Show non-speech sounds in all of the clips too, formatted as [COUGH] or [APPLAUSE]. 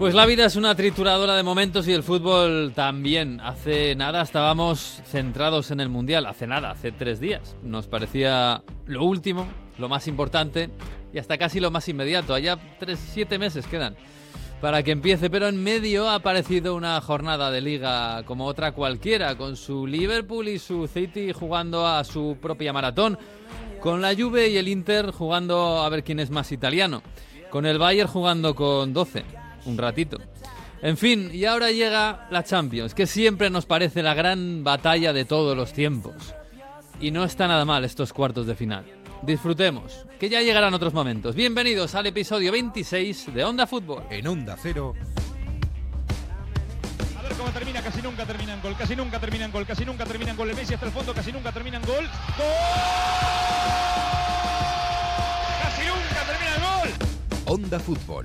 Pues la vida es una trituradora de momentos y el fútbol también. Hace nada estábamos centrados en el Mundial, hace nada, hace tres días. Nos parecía lo último, lo más importante y hasta casi lo más inmediato. Allá tres, siete meses quedan para que empiece, pero en medio ha aparecido una jornada de liga como otra cualquiera, con su Liverpool y su City jugando a su propia maratón, con la Juve y el Inter jugando a ver quién es más italiano, con el Bayern jugando con 12 un ratito. En fin, y ahora llega la Champions, que siempre nos parece la gran batalla de todos los tiempos. Y no está nada mal estos cuartos de final. Disfrutemos, que ya llegarán otros momentos. Bienvenidos al episodio 26 de Onda Fútbol. En Onda Cero. A ver cómo termina, casi nunca termina en gol, casi nunca termina en gol, casi nunca termina en gol. El Messi hasta el fondo, casi nunca termina en gol. ¡Gol! ¡Casi nunca termina en gol! Onda Fútbol.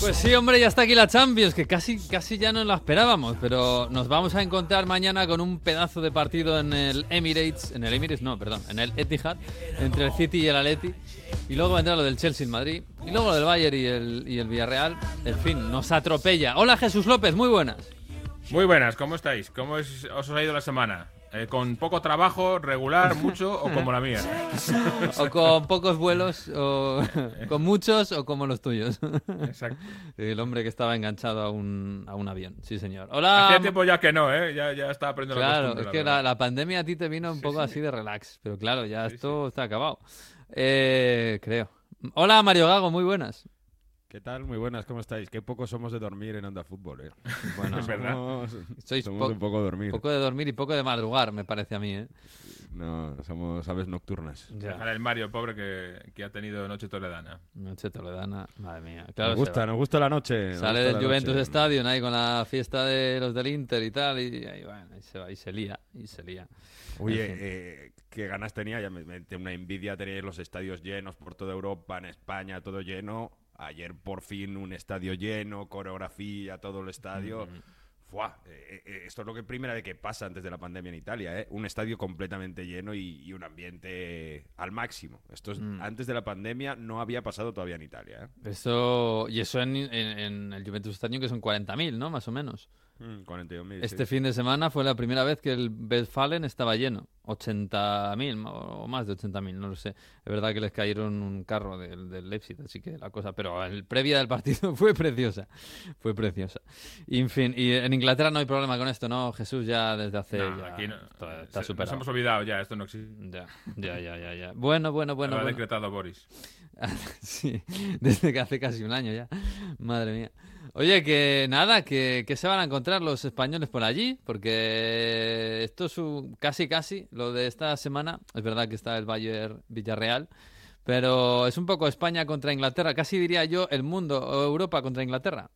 Pues sí, hombre, ya está aquí la Champions, que casi, casi ya no la esperábamos, pero nos vamos a encontrar mañana con un pedazo de partido en el Emirates, en el Emirates, no, perdón, en el Etihad, entre el City y el Atleti, y luego vendrá lo del Chelsea en Madrid, y luego lo del Bayern y el, y el Villarreal, en fin, nos atropella. Hola Jesús López, muy buenas. Muy buenas, ¿cómo estáis? ¿Cómo os ha ido la semana? Eh, ¿Con poco trabajo, regular, mucho o [LAUGHS] como la mía? o con pocos vuelos, o [LAUGHS] con muchos o como los tuyos. Exacto. [LAUGHS] El hombre que estaba enganchado a un, a un avión, sí señor. Hola. Hacía tiempo ya que no, ¿eh? Ya, ya estaba aprendiendo claro, la es que la, la, pandemia a ti te vino un poco así de relax, pero claro, ya esto está acabado. Eh, creo. Hola Mario Gago, muy buenas. ¿Qué tal? Muy buenas, ¿cómo estáis? Qué poco somos de dormir en Onda Fútbol, ¿eh? [LAUGHS] Bueno, [LAUGHS] es verdad. Somos, Sois somos un poco de dormir. Poco de dormir y poco de madrugar, me parece a mí, ¿eh? No, somos aves nocturnas. Dejar el Mario, pobre, que, que, ha tenido noche toledana. Noche toledana, madre mía. Claro, nos gusta, nos gusta la noche. Sale del Juventus noche. Stadium ahí con la fiesta de los del Inter y tal, y ahí, bueno, ahí se va, y se lía, y se lía. Oye, eh, qué ganas tenía, ya me, me, una envidia tener los estadios llenos por toda Europa, en España, todo lleno. Ayer por fin un estadio lleno, coreografía, todo el estadio. Mm. Eh, eh, esto es lo que primera vez que pasa antes de la pandemia en Italia, ¿eh? Un estadio completamente lleno y, y un ambiente al máximo. Esto es, mm. antes de la pandemia no había pasado todavía en Italia. ¿eh? Eso, y eso en, en, en el Juventus Stadium que son 40.000, ¿no? Más o menos. Mm, 41.000. Este sí. fin de semana fue la primera vez que el Westfalen estaba lleno. 80.000 o más de 80.000, no lo sé. Es verdad que les cayeron un carro del, del Leipzig, así que la cosa. Pero el previa del partido [LAUGHS] fue preciosa. Fue preciosa. Y, en fin, y en Inglaterra no hay problema con esto, ¿no? Jesús ya desde hace. No, ya, aquí no, está, está se, superado. Nos hemos olvidado ya, esto no existe. Ya, ya, ya, ya. ya. Bueno, bueno, bueno. Lo ha bueno. decretado Boris. [LAUGHS] sí, desde que hace casi un año ya. Madre mía. Oye, que nada, que, que, se van a encontrar los españoles por allí, porque esto es un, casi casi lo de esta semana. Es verdad que está el Bayern Villarreal, pero es un poco España contra Inglaterra, casi diría yo el mundo o Europa contra Inglaterra.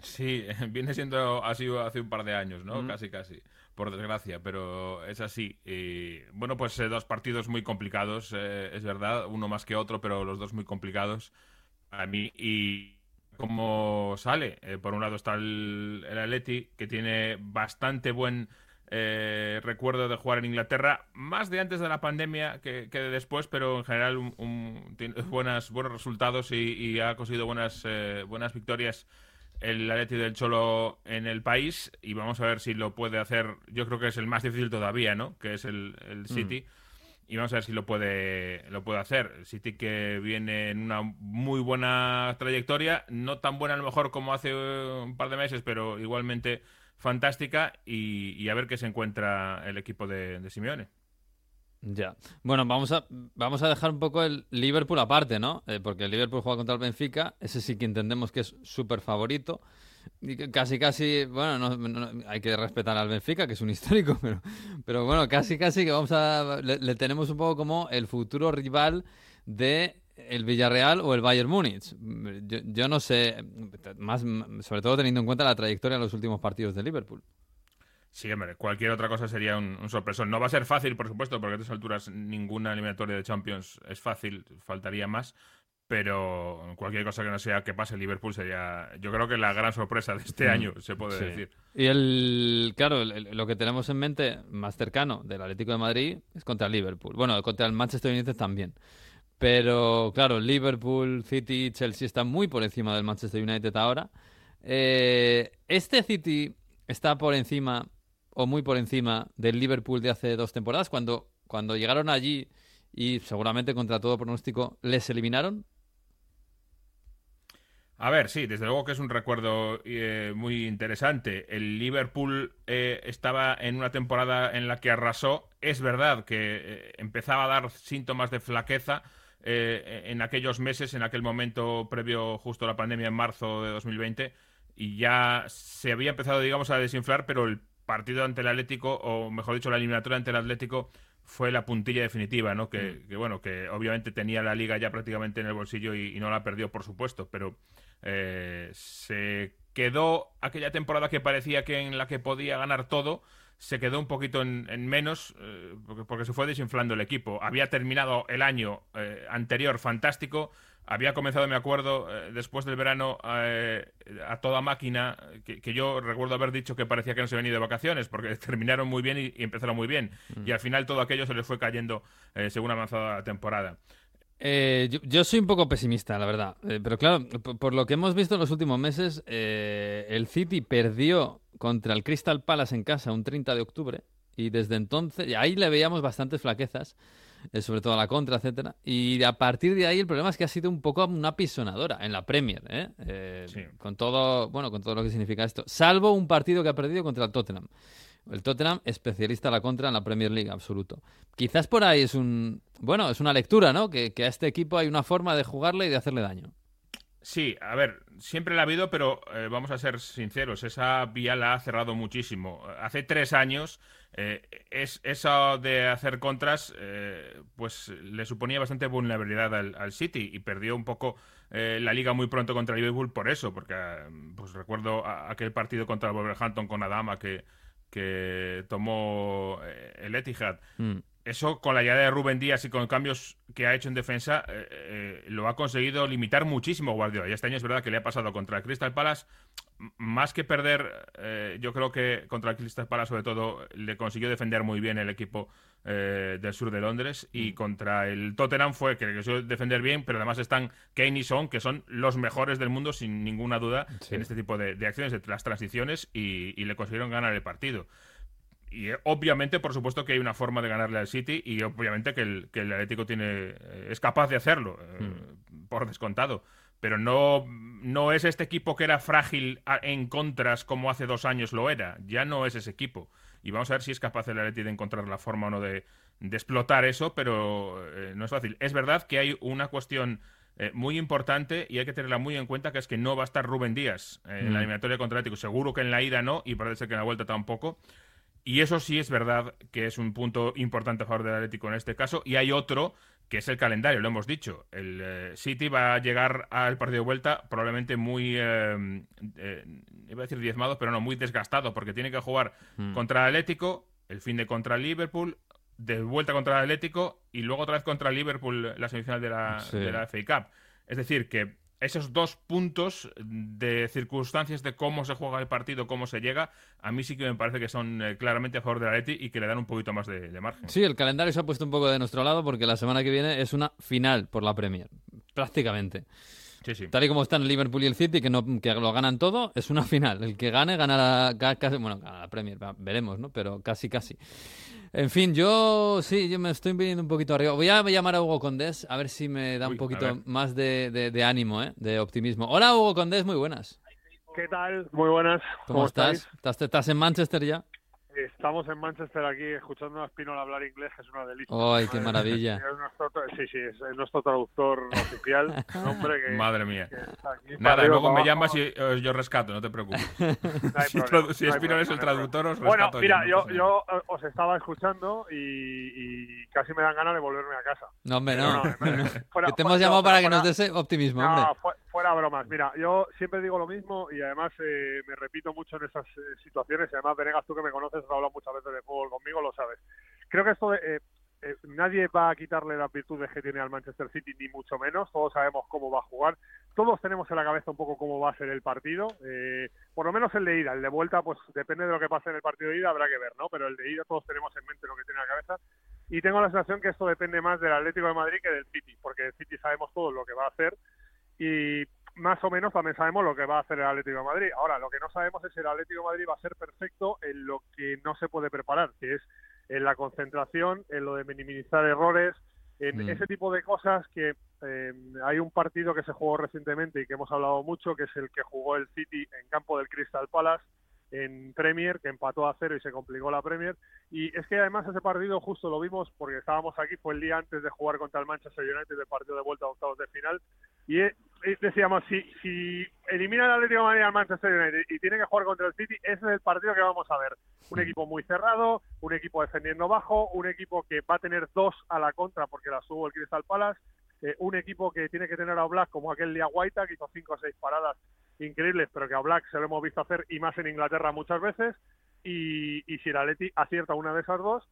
Sí, [LAUGHS] viene siendo así hace un par de años, ¿no? Mm. Casi, casi, por desgracia, pero es así. Y, bueno, pues eh, dos partidos muy complicados, eh, es verdad, uno más que otro, pero los dos muy complicados a mí. Y cómo sale, eh, por un lado está el, el Atleti, que tiene bastante buen eh, recuerdo de jugar en Inglaterra, más de antes de la pandemia que, que de después, pero en general un, un, tiene buenas, buenos resultados y, y ha conseguido buenas, eh, buenas victorias el Atleti del Cholo en el país y vamos a ver si lo puede hacer. Yo creo que es el más difícil todavía, ¿no? Que es el, el City. Mm. Y vamos a ver si lo puede, lo puede hacer. City que viene en una muy buena trayectoria, no tan buena a lo mejor como hace un par de meses, pero igualmente fantástica. Y, y a ver qué se encuentra el equipo de, de Simeone. Ya. Bueno, vamos a, vamos a dejar un poco el Liverpool aparte, ¿no? Eh, porque el Liverpool juega contra el Benfica, ese sí que entendemos que es súper favorito. Y casi, casi, bueno, no, no, hay que respetar al Benfica, que es un [LAUGHS] histórico, pero, pero bueno, casi, casi que vamos a. Le, le tenemos un poco como el futuro rival de el Villarreal o el Bayern Múnich. Yo, yo, no sé, más sobre todo teniendo en cuenta la trayectoria de los últimos partidos de Liverpool. Sí, hombre, cualquier otra cosa sería un, un, sorpresón. No va a ser fácil, por supuesto, porque a estas alturas ninguna eliminatoria de Champions es fácil, faltaría más. Pero cualquier cosa que no sea que pase Liverpool sería, yo creo que la gran sorpresa de este mm, año, se puede decir. Y el, claro, lo que tenemos en mente más cercano del Atlético de Madrid es contra el Liverpool. Bueno, contra el Manchester United también. Pero claro, Liverpool, City, Chelsea están muy por encima del Manchester United ahora. Eh, este City está por encima o muy por encima del Liverpool de hace dos temporadas, cuando, cuando llegaron allí y seguramente contra todo pronóstico les eliminaron. A ver, sí, desde luego que es un recuerdo eh, muy interesante. El Liverpool eh, estaba en una temporada en la que arrasó. Es verdad que eh, empezaba a dar síntomas de flaqueza en aquellos meses, en aquel momento previo justo a la pandemia en marzo de 2020, y ya se había empezado, digamos, a desinflar, pero el partido ante el Atlético, o mejor dicho, la eliminatoria ante el Atlético, fue la puntilla definitiva, ¿no? Que, mm. bueno, que obviamente tenía la liga ya prácticamente en el bolsillo y, no la perdió, por supuesto, pero eh, se quedó aquella temporada que parecía que en la que podía ganar todo, se quedó un poquito en, menos eh, porque, se fue desinflando el equipo. Había terminado el año eh, anterior fantástico, había comenzado, me acuerdo, eh, después del verano eh, a toda máquina, que, yo recuerdo haber dicho que parecía que no se venía de vacaciones, porque [LAUGHS] terminaron muy bien y, empezaron muy bien. Mm. Y al final todo aquello se les fue cayendo eh, según avanzada la temporada. yo, soy un poco pesimista, la verdad. pero claro, por, lo que hemos visto en los últimos meses, el City perdió contra el Crystal Palace en casa un 30 de octubre. Y desde entonces, ahí le veíamos bastantes flaquezas. Eh, sobre todo a la contra, etcétera. Y a partir de ahí el problema es que ha sido un poco una pisonadora en la Premier, ¿eh? eh con todo, bueno, con todo lo que significa esto. Salvo un partido que ha perdido contra el Tottenham. El Tottenham, especialista a la contra en la Premier League, absoluto. Quizás por ahí es un, bueno, es una lectura, ¿no? Que, que a este equipo hay una forma de jugarle y de hacerle daño. Sí, a ver, siempre la ha habido, pero eh, vamos a ser sinceros, esa vía la ha cerrado muchísimo. Hace tres años, eh, es, eso de hacer contras, eh, pues le suponía bastante vulnerabilidad al, City y perdió un poco la liga muy pronto contra Liverpool por eso, porque pues recuerdo aquel partido contra Wolverhampton con Adama que, que tomó el Etihad. Mm eso con la llegada de Rubén Díaz y con cambios que ha hecho en defensa, eh, eh, lo ha conseguido limitar muchísimo Guardiola. Y este año es verdad que le ha pasado contra el Crystal Palace, más que perder, eh, yo creo que contra el Crystal Palace sobre todo le consiguió defender muy bien el equipo del sur de Londres y mm. contra el Tottenham fue que le consiguió defender bien, pero además están Kane y Son, que son los mejores del mundo sin ninguna duda en este tipo de, acciones, de las transiciones y le consiguieron ganar el partido y eh, obviamente, por supuesto, que hay una forma de ganarle al City y obviamente que el, que el Atlético tiene, eh, es capaz de hacerlo, eh, hmm. por descontado. Pero no, no es este equipo que era frágil en contras como hace dos años lo era. Ya no es ese equipo. Y vamos a ver si es capaz el Atlético de encontrar la forma o no de, explotar eso, pero no es fácil. Es verdad que hay una cuestión muy importante y hay que tenerla muy en cuenta, que es que no va a estar Rubén Díaz en la hmm. eliminatoria contra el Atlético. Seguro que en la ida no, y parece que en la vuelta tampoco. Y eso sí es verdad que es un punto importante a favor del Atlético en este caso. Y hay otro que es el calendario, lo hemos dicho. El eh, City va a llegar al partido de vuelta probablemente muy, eh, eh, iba a decir diezmado, pero no, muy desgastado, porque tiene que jugar hmm. contra el Atlético, el fin de contra el Liverpool, de vuelta contra el Atlético y luego otra vez contra el Liverpool la semifinal de la, de la FA Cup. Es decir, que esos dos puntos de circunstancias de cómo se juega el partido, cómo se llega, a mí sí que me parece que son eh, claramente a favor de la Leti y que le dan un poquito más de, margen. Sí, el calendario se ha puesto un poco de nuestro lado porque la semana que viene es una final por la Premier, prácticamente. Sí, sí. Tal y como están el Liverpool y el City, que, no, que lo ganan todo, es una final. El que gane gana la, casi, bueno, gana la Premier, veremos, ¿no? Pero casi, casi. En fin, yo sí, yo me estoy viniendo un poquito arriba. Voy a llamar a Hugo Condés a ver si me da un poquito más de, ánimo, ¿eh? de optimismo. Hola Hugo Condés, muy buenas. ¿Qué tal? Muy buenas. ¿Cómo, estás? ¿Estás en Manchester ya? Estamos en Manchester aquí escuchando a Spinol hablar inglés, es una delicia. ¡Ay, qué maravilla! sí, sí, es nuestro traductor oficial. [LAUGHS] Hombre, que, Madre mía. Nada, luego me llamas y eh, yo rescato, no te preocupes. [LAUGHS] si, Spinol es el traductor, os rescato. Bueno, mira, yo, yo, eh, os estaba escuchando y, casi me dan ganas de volverme a casa. No, hombre, no. [LAUGHS] que te hemos llamado para que nos des optimismo, hombre fuera bromas. Mira, yo siempre digo lo mismo y además eh, me repito mucho en esas eh, situaciones. Y además, Venegas, tú que me conoces, has hablado muchas veces de fútbol conmigo, lo sabes. Creo que esto de, eh, eh, nadie va a quitarle las virtudes que tiene al Manchester City, ni mucho menos. Todos sabemos cómo va a jugar. Todos tenemos en la cabeza un poco cómo va a ser el partido. Eh, por lo menos el de ida. El de vuelta, pues depende de lo que pase en el partido de ida, habrá que ver, ¿no? Pero el de ida todos tenemos en mente lo que tiene en la cabeza. Y tengo la sensación que esto depende más del Atlético de Madrid que del City, porque el City sabemos todo lo que va a hacer y más o menos también sabemos lo que va a hacer el Atlético de Madrid. Ahora, lo que no sabemos es si el Atlético de Madrid va a ser perfecto en lo que no se puede preparar, que es en la concentración, en lo de minimizar errores, en Mm. ese tipo de cosas que eh, hay un partido que se jugó recientemente y que hemos hablado mucho, que es el que jugó el City en campo del Crystal Palace en Premier, que empató a cero y se complicó la Premier. Y es que además ese partido justo lo vimos porque estábamos aquí, fue el día antes de jugar contra el Manchester United del partido de vuelta a octavos de final. Y eh, eh, decíamos, si, si elimina el Atlético de Madrid al Manchester United y tiene que jugar contra el City, ese es el partido que vamos a ver. Un equipo muy cerrado, un equipo defendiendo bajo, un equipo que va a tener dos a la contra porque la subo el Crystal Palace, eh, un equipo que tiene que tener a Black como aquel día Guaita, que hizo cinco o seis paradas increíbles, pero que a Black se lo hemos visto hacer y más en Inglaterra muchas veces. Y, y si el Atleti acierta una de esas dos,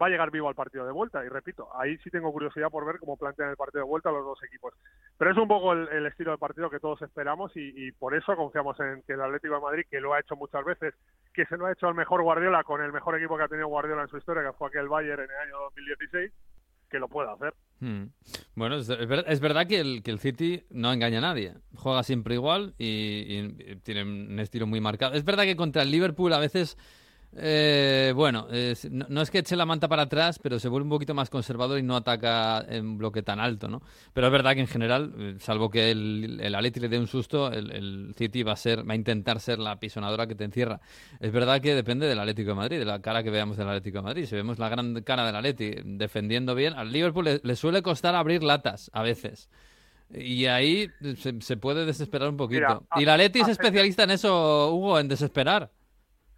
va a llegar vivo al partido de vuelta. Y repito, ahí sí tengo curiosidad por ver cómo plantean el partido de vuelta los dos equipos. Pero es un poco el, estilo de partido que todos esperamos y, por eso confiamos en que el Atlético de Madrid, que lo ha hecho muchas veces, que se lo ha hecho al mejor Guardiola con el mejor equipo que ha tenido Guardiola en su historia, que fue aquel Bayern en el año 2016, que lo pueda hacer. Hmm. Bueno, es, es ver- es verdad que el, que el City no engaña a nadie. Juega siempre igual y tiene un estilo muy marcado. Es verdad que contra el Liverpool a veces, eh, bueno, es- no, no es que eche la manta para atrás, pero se vuelve un poquito más conservador y no ataca en bloque tan alto, ¿no? Pero es verdad que en general, eh, salvo que el, el Atleti le dé un susto, el, el City va a ser, va a intentar ser la pisonadora que te encierra. Es verdad que depende del Atlético de Madrid, de la cara que veamos del Atlético de Madrid. Si vemos la gran cara del Atleti defendiendo bien, al Liverpool le, le suele costar abrir latas a veces. Y ahí se, se puede desesperar un poquito. Mira, y la Atleti es especialista en eso, Hugo, en desesperar.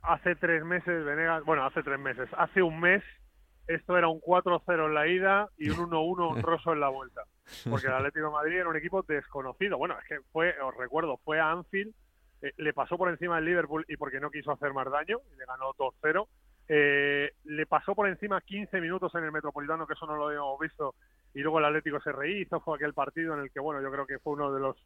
Hace tres meses, Venegas, bueno, hace tres meses, hace un mes, esto era un 4-0 en la ida y un 1-1 honroso en la vuelta. Porque el Atlético Madrid era un equipo desconocido. Bueno, es que fue, os recuerdo, fue a Anfield, eh, le pasó por encima del Liverpool y porque no quiso hacer más daño, y le ganó 2-0. Eh, le pasó por encima 15 minutos en el Metropolitano, que eso no lo habíamos visto, y luego el Atlético se rehizo, fue aquel partido en el que, bueno, yo creo que fue uno de los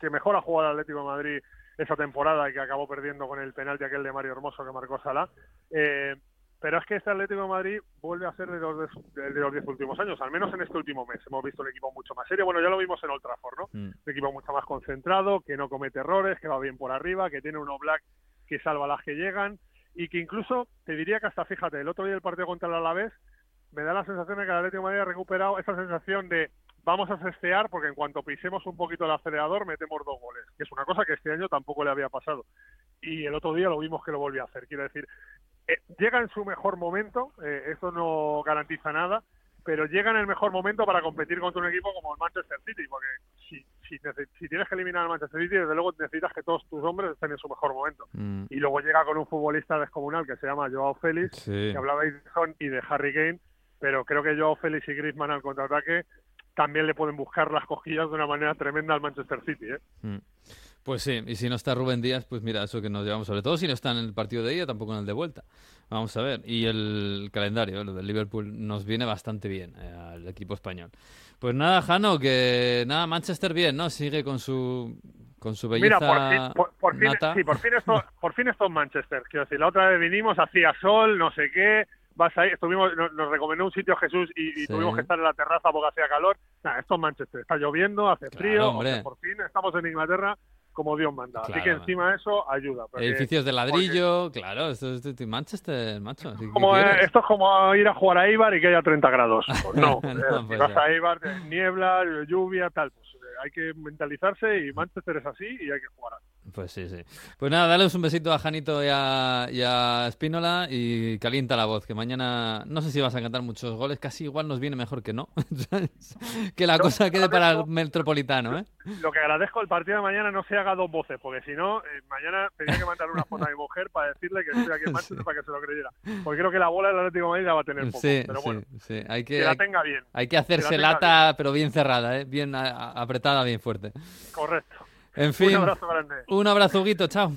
que mejor ha jugado el Atlético Madrid esa temporada y que acabó perdiendo con el penalti aquel de Mario Hermoso que marcó Salah. Eh, pero es que este Atlético de Madrid vuelve a ser de los, de, de los diez últimos años, al menos en este último mes. Hemos visto un equipo mucho más serio. Bueno, ya lo vimos en Old Trafford, ¿no? Mm. Un equipo mucho más concentrado, que no comete errores, que va bien por arriba, que tiene uno black que salva las que llegan y que incluso, te diría que hasta, fíjate, el otro día el partido contra el Alavés, me da la sensación de que el Atlético de Madrid ha recuperado esa sensación de vamos a cestear porque en cuanto pisemos un poquito el acelerador metemos dos goles, que es una cosa que este año tampoco le había pasado. Y el otro día lo vimos que lo volvió a hacer. Quiero decir, eh, llega en su mejor momento, eh, esto no garantiza nada, pero llega en el mejor momento para competir contra un equipo como el Manchester City, porque si, si, tienes que eliminar al Manchester City, desde luego necesitas que todos tus hombres estén en su mejor momento. Mm. Y luego llega con un futbolista descomunal que se llama Joao Félix, Sí. que hablabais de Son y de Harry Kane, pero creo que Joao Félix y Griezmann al contraataque también le pueden buscar las cosquillas de una manera tremenda al Manchester City. ¿eh? Mm. Pues sí, y si no está Rubén Díaz, pues mira, eso que nos llevamos, sobre todo si no está en el partido de ida, tampoco en el de vuelta. Vamos a ver. Y el calendario, lo del Liverpool, nos viene bastante bien eh, al equipo español. Pues nada, Jano, que nada, Manchester bien, ¿no? Sigue con su con su belleza Mira, por fin, por, por fin, nata. sí, por fin esto, por fin esto es Manchester. Quiero decir, la otra vez vinimos, hacía sol, no sé qué, vas ahí, estuvimos, nos, nos recomendó un sitio Jesús y, y Sí. tuvimos que estar en la terraza porque hacía calor. Nada, esto es Manchester, está lloviendo, hace Claro, frío, o hombre. sea, por fin estamos en Inglaterra como Dios manda. Así que encima eso ayuda. Edificios de ladrillo, claro, esto es Manchester, macho. ¿qué- qué como, eh, esto es como ir a jugar a Ibar y que haya 30 grados. [LAUGHS] Pues no, No, eh, pues vas a Ibar, eh, niebla, lluvia, tal. Pues eh, hay que mentalizarse y Manchester es así y hay que jugar así. Pues sí, sí. Pues nada, dale un besito a Janito y a, y a Espínola y calienta la voz, que mañana no sé si vas a cantar muchos goles, casi igual nos viene mejor que no. [LAUGHS] que la No, cosa quede para el metropolitano, ¿eh? Lo que agradezco el partido de mañana no se haga dos voces, porque si no, eh, mañana tenía que mandar una foto a mi mujer para decirle que estoy aquí en [LAUGHS] Manchester Sí. para que se lo creyera. Porque creo que la bola del Atlético de Madrid la va a tener poco. Sí, pero sí, bueno, sí. Hay que que, la hay, tenga bien. hay que hacerse lata, pero bien cerrada, ¿eh? Bien a- a- apretada, bien fuerte. Correcto. En fin. Un abrazo grande. Un abrazo, Guito. Chao.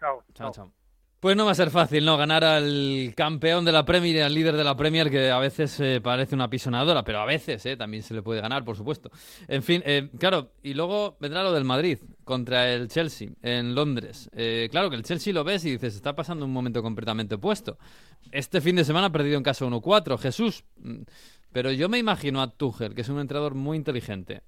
Chao. Chao, chao. Pues no va a ser fácil, ¿no? Ganar al campeón de la Premier y al líder de la Premier, que a veces eh, parece una pisonadora, pero a veces eh, también se le puede ganar, por supuesto. En fin, eh, claro, y luego vendrá lo del Madrid contra el Chelsea en Londres. Eh, claro que el Chelsea lo ves y dices, está pasando un momento completamente opuesto. Este fin de semana ha perdido en casa 1-4, Jesús. Mm, Pero yo me imagino a Tuchel, que es un entrenador muy inteligente,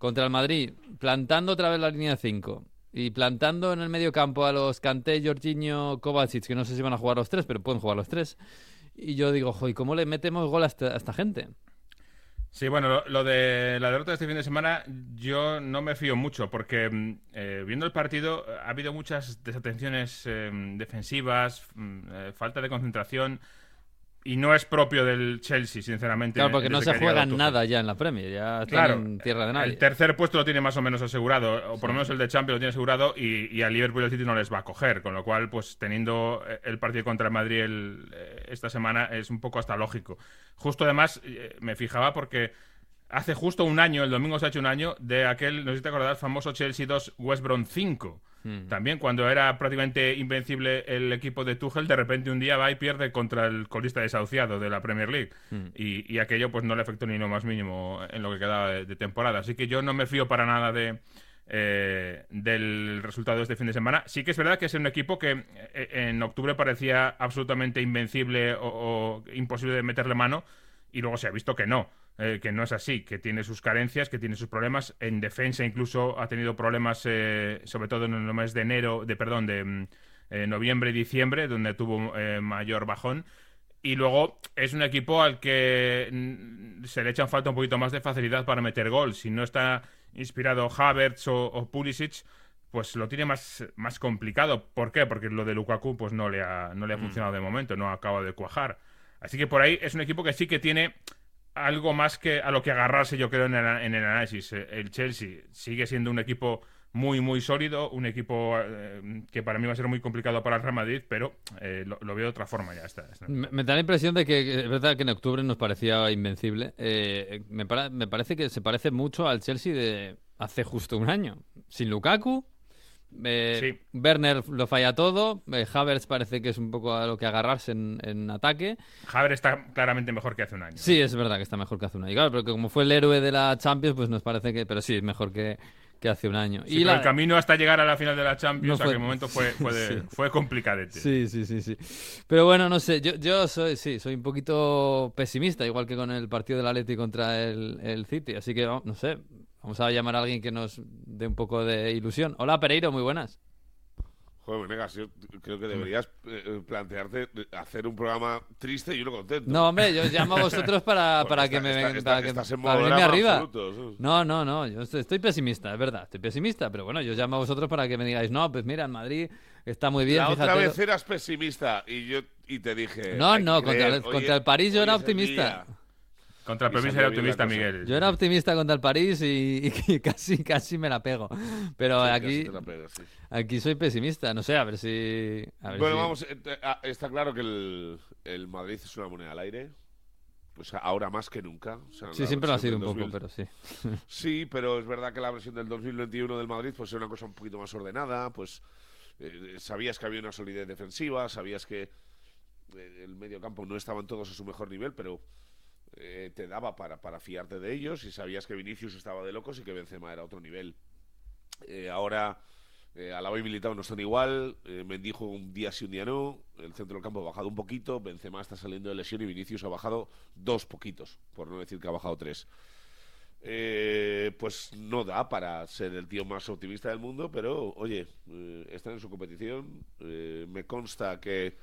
contra el Madrid, plantando otra vez la línea de 5 y plantando en el medio campo a los Kanté, Jorginho, Kovacic, que no sé si van a jugar los tres, pero pueden jugar los tres. Y yo digo, joder, ¿cómo le metemos gol a esta, a esta gente? Sí, bueno, lo, de la derrota de este fin de semana yo no me fío mucho porque mm, eh, viendo el partido ha habido muchas desatenciones eh, defensivas, mm, eh, falta de concentración y no es propio del Chelsea, sinceramente. Claro, porque no se que ha llegado juega Tuchel. nada ya en la Premier, ya Claro, en tierra de nadie. El tercer puesto lo tiene más o menos asegurado, o por lo menos el de Champions lo tiene asegurado, y, y al Liverpool y al City no les va a coger, con lo cual, pues teniendo eh, el partido contra el Madrid el, eh, esta semana es un poco hasta lógico. Justo además, eh, me fijaba porque hace justo un año, el domingo se ha hecho un año, de aquel, no sé si te acordás, famoso Chelsea 2, West Brom 5. Mm. También cuando era prácticamente invencible el equipo de Tuchel, de repente un día va y pierde contra el colista desahuciado de la Premier League. Mm. Y, y aquello pues no le afectó ni lo más mínimo en lo que quedaba de, de temporada. Así que yo no me fío para nada de eh, del resultado de este fin de semana. Sí que es verdad que es un equipo que eh, en octubre parecía absolutamente invencible o, o imposible de meterle mano y luego se ha visto que no, eh, que no es así, que tiene sus carencias, que tiene sus problemas. En defensa incluso ha tenido problemas, eh, sobre todo en el mes de enero, de perdón, de mm, eh, noviembre y diciembre, donde tuvo mayor bajón. Y luego es un equipo al que mm, se le echan falta un poquito más de facilidad para meter gol. Si no está inspirado Havertz o, o Pulisic, pues lo tiene más, más complicado. ¿Por qué? Porque lo de Lukaku pues no le ha, no le ha funcionado de momento, no acaba de cuajar. Así que por ahí es un equipo que sí que tiene algo más que a lo que agarrarse, yo creo, en el, el análisis. Eh, El Chelsea sigue siendo un equipo muy, muy sólido, un equipo eh, que para mí va a ser muy complicado para el Real Madrid, pero eh, lo, veo de otra forma ya. Está. Me, da la impresión de que es verdad que en octubre nos parecía invencible. Me, me parece que se parece mucho al Chelsea de hace justo un año. Sin Lukaku, eh, Sí. Werner lo falla todo, eh, Havertz parece que es un poco a lo que agarrarse en, en ataque. Javier está claramente mejor que hace un año. Sí, es verdad que está mejor que hace un año. Claro, pero que como fue el héroe de la Champions, pues nos parece que... Pero sí, es mejor que, que hace un año. Sí, la- el camino hasta llegar a la final de la Champions, No a fue- aquel momento fue, [LAUGHS] fue, de- Sí. fue complicadete. Sí, sí, sí, sí. Pero bueno, no sé, yo, yo soy, sí, soy un poquito pesimista, igual que con el partido del Atleti contra el, el City. Así que, oh, no sé, vamos a llamar a alguien que nos dé un poco de ilusión. Hola, Pereiro, muy buenas. Joder, Venegas, yo creo que deberías eh, plantearte hacer un programa triste y uno contento. No, hombre, yo llamo a vosotros para, [LAUGHS] para que me está- vengan, está- para que estás en para venirme arriba. absoluto. No, no, no, yo estoy, estoy pesimista, es verdad, estoy pesimista, pero bueno, yo llamo a vosotros para que me digáis, no, pues mira, en Madrid está muy bien, La fíjate. otra vez eras pesimista y yo y te dije. No, no, contra creer, el- contra París yo era optimista. día. Contra el salió era optimista. Miguel. Yo era optimista contra el París y, y [LAUGHS] casi, casi me la pego. Pero Sí, aquí, casi te la pegas, sí. aquí soy pesimista. No sé, a ver si. a ver Bueno, si- vamos, eh, eh, ah, está claro que el, el Madrid es una moneda al aire. Pues ahora más que nunca. O sea, Sí, siempre lo ha sido un poco, 2000 pero sí. [LAUGHS] Sí, pero es verdad que la versión del 2021 del Madrid pues era una cosa un poquito más ordenada, pues eh, sabías que había una solidez defensiva, sabías que el medio campo no estaban todos a su mejor nivel, pero eh, te daba para, para fiarte de ellos y sabías que Vinicius estaba de locos y que Benzema era otro nivel. Eh, ahora eh, Alaba y Militao no están igual, eh, Mendijo un día sí, un día no, el centro del campo ha bajado un poquito, Benzema está saliendo de lesión y Vinicius ha bajado dos poquitos, por no decir que ha bajado tres. Eh, pues no da para ser el tío más optimista del mundo, pero oye, eh, están en su competición. eh, me consta que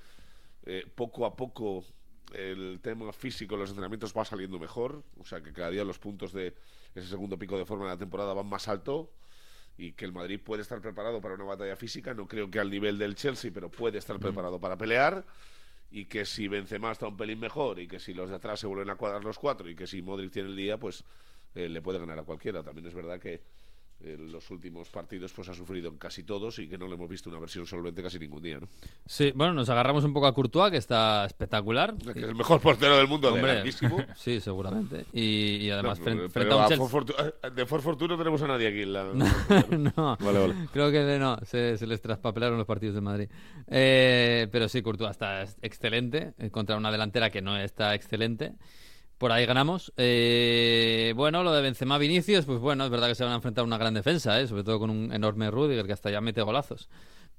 poco a poco el tema físico en los entrenamientos va saliendo mejor, o sea que cada día los puntos de ese segundo pico de forma de la temporada van más alto y que el Madrid puede estar preparado para una batalla física, no creo que al nivel del Chelsea, pero puede estar preparado para pelear y que si Benzema está un pelín mejor y que si los de atrás se vuelven a cuadrar los cuatro y que si Modric tiene el día, pues eh, le puede ganar a cualquiera. También es verdad que en los últimos partidos pues ha sufrido en casi todos y que no le hemos visto una versión solvente casi ningún día, ¿no? Sí, bueno, nos agarramos un poco a Courtois, que está espectacular. Que es el mejor portero del mundo, Hombre, [LAUGHS] sí, seguramente. Y, y además, No, frente, a un Chelsea... For eh, de For Fortuna no tenemos a nadie aquí en la... [LAUGHS] no, Vale, vale. creo que no, se, se les traspapelaron los partidos de Madrid. Eh, pero sí, Courtois está ex- excelente eh, contra una delantera que no está excelente. Por ahí ganamos. Eh, bueno, lo de Benzema Vinicius, pues bueno, es verdad que se van a enfrentar a una gran defensa, eh, sobre todo con un enorme Rudiger que hasta ya mete golazos.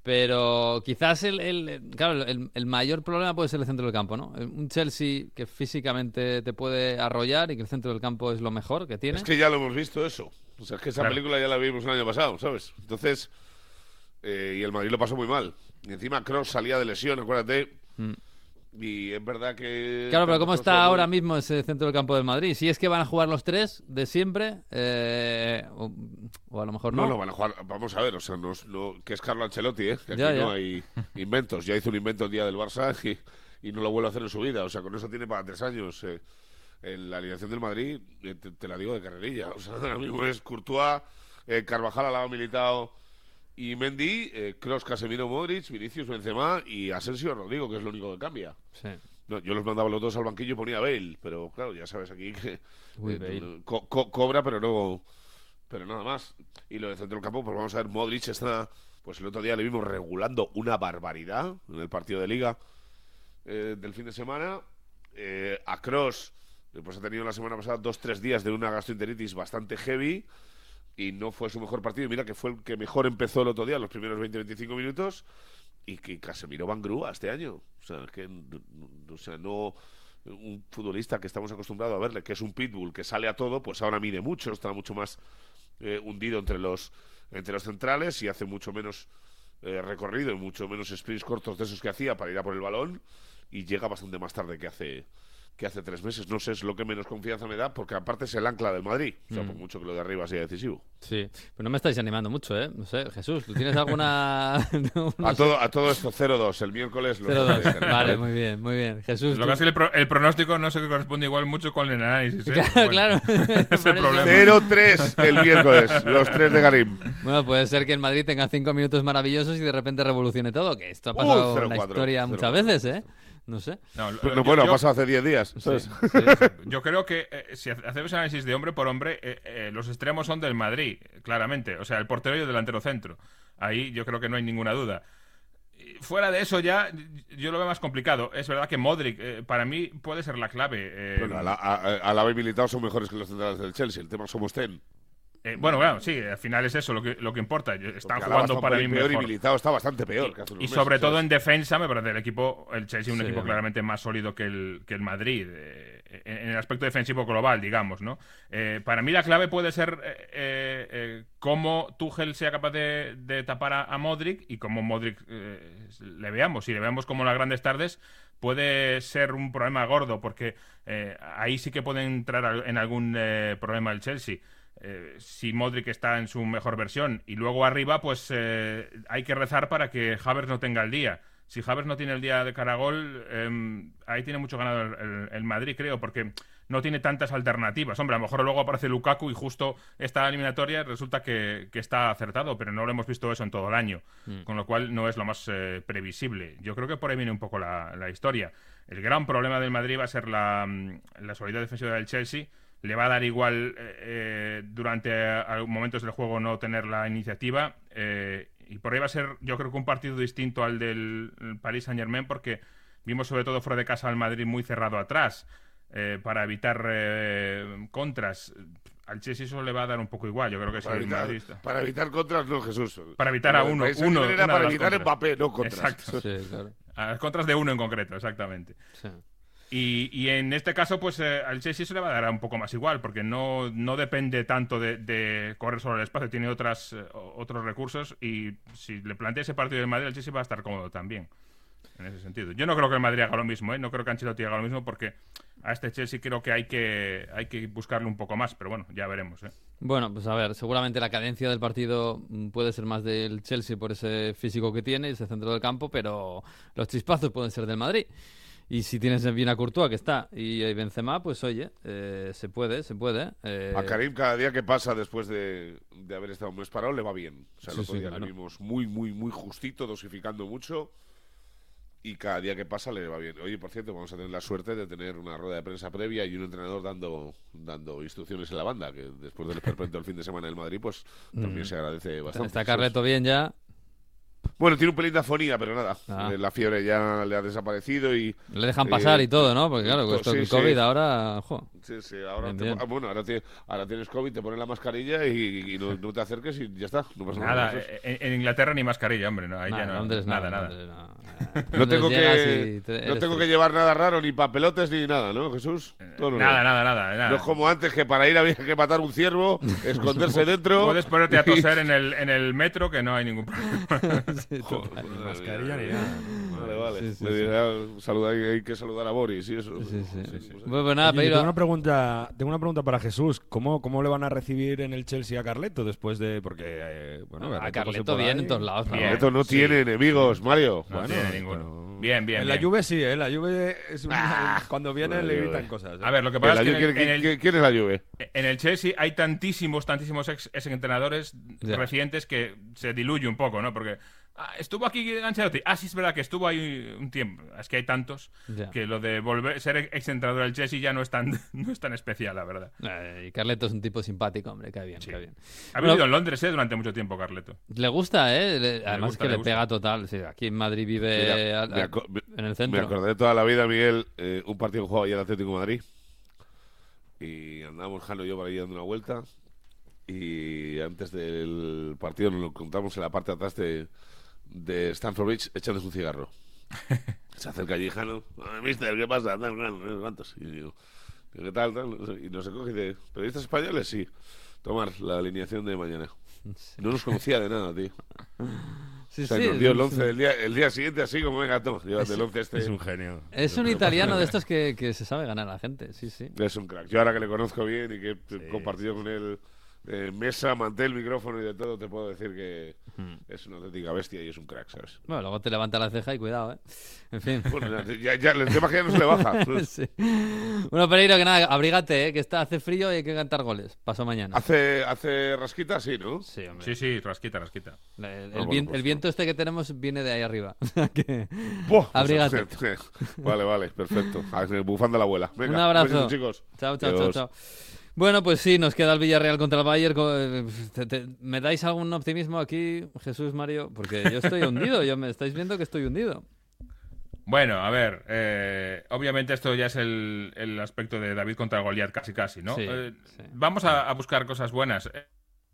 Pero quizás el, el- claro, el, el mayor problema puede ser el centro del campo, ¿no? Un Chelsea que físicamente te puede arrollar y que el centro del campo es lo mejor que tiene. Es que ya lo hemos visto eso. O sea, es que esa Claro. película ya la vimos el año pasado, ¿sabes? Entonces, eh, y el Madrid lo pasó muy mal. Y encima Cross salía de lesión, acuérdate. Mm. Y es verdad que... Claro, pero ¿cómo está ahora mismo ese centro del campo del Madrid? Si es que van a jugar los tres de siempre, eh, o, o a lo mejor no. No, no, van a jugar. Vamos a ver, o sea, no, no- que es Carlo Ancelotti, ¿eh? Que aquí Ya, no hay inventos. Ya hizo un invento el día del Barça [LAUGHS] y, y no lo vuelve a hacer en su vida. O sea, con eso tiene para tres años. eh. En la alineación del Madrid, eh, te, te la digo de carrerilla. [LAUGHS] O sea, ahora mismo es Courtois, eh, Carvajal al lado militado y Mendy, eh, Kroos, Casemiro, Modric, Vinicius, Benzema y Asensio Rodrigo, que es lo único que cambia. Sí. No, yo los mandaba los dos al banquillo y ponía Bale, pero claro, ya sabes aquí que Uy, eh, Bale. co- co- cobra, pero no, pero nada más. Y lo de centro del campo, pues vamos a ver, Modric está, pues el otro día le vimos regulando una barbaridad en el partido de liga eh, del fin de semana. Eh, a Cross, pues ha tenido la semana pasada dos, tres días de una gastroenteritis bastante heavy y no fue su mejor partido. Mira que fue el que mejor empezó el otro día, los primeros 20-25 minutos y que Casemiro va en grúa este año. O sea, que n- n- o sea, no un futbolista que estamos acostumbrados a verle, que es un pitbull que sale a todo, pues ahora mide mucho, está mucho más eh, hundido entre los entre los centrales y hace mucho menos eh, recorrido y mucho menos sprints cortos de esos que hacía para ir a por el balón y llega bastante más tarde que hace que hace tres meses. No sé, es lo que menos confianza me da, porque aparte es el ancla del Madrid. O sea, por mucho que lo de arriba sea decisivo. Sí, pero no me estáis animando mucho, ¿eh? No sé, Jesús, ¿tú tienes alguna...? no, [LAUGHS] no A sé. todo, a todo esto, 0-2. El miércoles... los 0-2. tres. Vale, muy bien, muy bien. Jesús, Lo tú- que pasa es que el, pro- el pronóstico no se corresponde igual mucho con el análisis. ¿eh? [LAUGHS] Claro, Bueno, claro. [LAUGHS] es el problema. 0-3 el miércoles. Los tres de Garim. Bueno, puede ser que el Madrid tenga cinco minutos maravillosos y de repente revolucione todo, que esto ha Uh, pasado en la 0-4, historia muchas 0-4. veces, ¿eh? No sé. No, lo- yo- no, bueno, yo- ha pasado hace 10 días. Sí, ¿sabes? sí. Yo creo que eh, si hace- hacemos análisis de hombre por hombre, eh, eh, los extremos son del Madrid, claramente. O sea, el portero y el delantero centro. Ahí yo creo que no hay ninguna duda. Fuera de eso ya, yo lo veo más complicado. Es verdad que Modric, eh, para mí, puede ser la clave. eh, Bueno, a la, a, a la vez militado son mejores que los centrales del Chelsea. El tema somos ten. Eh, bueno, bueno, sí, al final es eso lo que, lo que importa. Están jugando para peor mejor. y está bastante peor. que hace unos Y meses, sobre todo ¿sabes? en defensa, me parece el equipo, el Chelsea, un Sí, equipo claramente más sólido que el, que el Madrid, eh, en el aspecto defensivo global, digamos, ¿no? Eh, para mí la clave puede ser eh, eh, eh, cómo Tuchel sea capaz de, de tapar a, a Modric y cómo Modric le veamos. Si le veamos como las grandes tardes, puede ser un problema gordo, porque ahí sí que puede entrar en algún problema el Chelsea. Eh, si Modric está en su mejor versión y luego arriba, pues eh, hay que rezar para que Havertz no tenga el día. Si Havertz no tiene el día de Caragol, eh, ahí tiene mucho ganado el, el- el Madrid, creo, porque no tiene tantas alternativas. Hombre, a lo mejor luego aparece Lukaku y justo esta eliminatoria resulta que, que está acertado, pero no lo hemos visto eso en todo el año, con lo cual no es lo más eh, previsible. Yo creo que por ahí viene un poco la, la historia. El gran problema del Madrid va a ser la, mm, la solidez defensiva del Chelsea. Le va a dar igual eh, eh, durante momentos del juego no tener la iniciativa. eh, y por ahí va a ser, yo creo que un partido distinto al del Paris Saint Germain, porque vimos sobre todo fuera de casa al Madrid muy cerrado atrás eh, para evitar eh, contras. Al Chelsea eso le va a dar un poco igual. Yo creo que Para el evitar, está- para evitar contras, no, Jesús. Para evitar a El uno- uno- era para evitar contras. Mbappé, no contras. Exacto. Sí, claro. A las contras de uno en concreto, exactamente. Sí. Y, y en este caso, pues eh, al Chelsea se le va a dar un poco más igual, porque no, no depende tanto de, correr sobre el espacio, tiene otras, eh, otros recursos y si le plantea ese partido del Madrid, el Chelsea va a estar cómodo también, en ese sentido. Yo no creo que el Madrid haga lo mismo, ¿eh? no creo que Ancelotti haga lo mismo, porque a este Chelsea creo que hay que, hay que buscarle un poco más, pero bueno, ya veremos. ¿eh? Bueno, pues a ver, seguramente la cadencia del partido puede ser más del Chelsea por ese físico que tiene, ese centro del campo, pero los chispazos pueden ser del Madrid. Y si tienes bien a Courtois, que está, y Benzema, pues oye, eh, se puede, se puede. eh, A Karim cada día que pasa después de, de haber estado un mes parado le va bien. O sea, el Sí, otro sí, día claro. le vimos muy, muy, muy justito, dosificando mucho. Y cada día que pasa le va bien. Oye, por cierto, vamos a tener la suerte de tener una rueda de prensa previa y un entrenador dando, dando instrucciones en la banda, que después del esperpento del fin de semana del Madrid, pues también Mm. se agradece bastante. está Carleto bien ya. Bueno, tiene un pelín de afonía, pero nada. Ah. Eh, La fiebre ya le ha desaparecido y... Le dejan eh, pasar y todo, ¿no? Porque claro, con esto sí. COVID ahora, jo. Sí, sí, ahora, Bien, te- bien. ah, bueno, ahora, tie- ahora tienes COVID, te pones la mascarilla y, y no, no te acerques y ya está. No pasa nada. Nada, Jesús. en, en Inglaterra ni mascarilla, hombre. No, ahí Nada, ya no, Londres nada, nada, nada. Londres no. [LAUGHS] Tengo que, te- no tengo que llevar nada raro, ni papelotes, ni nada, ¿no, Jesús? Todo normal. Nada, nada, nada, nada. No es como antes que para ir había que matar un ciervo, [LAUGHS] esconderse dentro. Puedes ponerte a toser en el, en el metro que no hay ningún problema. [LAUGHS] [LAUGHS] Sí, mascarilla ni nada. Vale, vale. Sí, sí, Me sí. dirá, saludar, hay que saludar a Boris y eso. Bueno, nada, Oye, tengo una pregunta, tengo una pregunta para Jesús. ¿Cómo, cómo le van a recibir en el Chelsea a Carleto después de porque eh, bueno, a Carleto Carleto bien ahí. en todos lados. ¿no? Bien. Esto no Sí. tiene enemigos, Mario. No Bueno, tiene ninguno. Bien, bien. En la. Juve sí, ¿eh? La Juve es una- Ah, cuando vienen la le gritan cosas. ¿eh? A ver, lo que ¿En pasa la es que Juve- en el, ¿quién, en el- quién- quién es la Juve? en el Chelsea hay tantísimos, tantísimos ex, entrenadores recientes que se diluye un poco, ¿no? Porque ah, estuvo aquí Ancelotti. Ah, sí, es verdad que estuvo ahí un tiempo. Es que hay tantos Ya. que lo de volver ser ex entrenador del Chelsea ya no es tan, [LAUGHS] no es tan especial, la verdad. Eh, y Carleto es un tipo simpático, hombre, cae bien, Sí. cae bien. Ha Bueno, vivido en Londres ¿eh? durante mucho tiempo, Carleto. Le gusta, ¿eh? Le- además gusta, que le pega total. Sí, aquí en Madrid vive me me- en el Me centro. acordé toda la vida, Miguel, eh, un partido que jugaba ayer el Atlético de Madrid. Y andábamos Jano y yo por ahí dando una vuelta. Y antes del partido nos lo encontramos en la parte de atrás de, de Stanford Bridge echándose un cigarro. Se acerca allí Jano. "Ah, Mister, ¿qué pasa? Tal, tal, no sé cuántos". Y digo, ¿qué tal? tal? Y nos coge y dice, ¿periodistas españoles? Sí. Tomar la alineación de mañana. No nos conocía de nada, tío. Sí, O sea, sí, nos dio el 11 el día, el día siguiente así como, venga, toma, llévate el 11 este. Es un genio. Es un italiano de estos que, que se sabe ganar a la gente, sí, sí. Es un crack. Yo ahora que le conozco bien y que he compartido con él eh, mesa, mantel, micrófono y de todo, te puedo decir que es una auténtica bestia y es un crack, ¿sabes? Bueno, luego te levanta la ceja y cuidado, ¿eh? En fin. [LAUGHS] Bueno, ya, ya, el tema que ya no se le baja. [LAUGHS] Sí. Bueno, Pereiro, que nada, abrígate, ¿eh? que está, hace frío y hay que cantar goles. Paso mañana. ¿Hace, hace rasquita? Sí, ¿no? Sí, hombre. Sí, sí, rasquita, rasquita. El, el bueno, vien- pues el no. viento este que tenemos viene de ahí arriba. [LAUGHS] Que- Buah, pues, Abrígate. vale, vale, perfecto. A ver, Bufanda la abuela. Venga, Un abrazo. chicos. Chao, chao, chao, Adiós. chao. Bueno, pues sí, nos queda el Villarreal contra el Bayern. eh, te- te- ¿Me dais algún optimismo aquí, Jesús, Mario? Porque yo estoy hundido, yo me estáis viendo que estoy hundido. Bueno, a ver, eh, obviamente esto ya es el, el aspecto de David contra Goliat, casi casi, ¿no? Sí, Eh, sí. Vamos a, a buscar cosas buenas.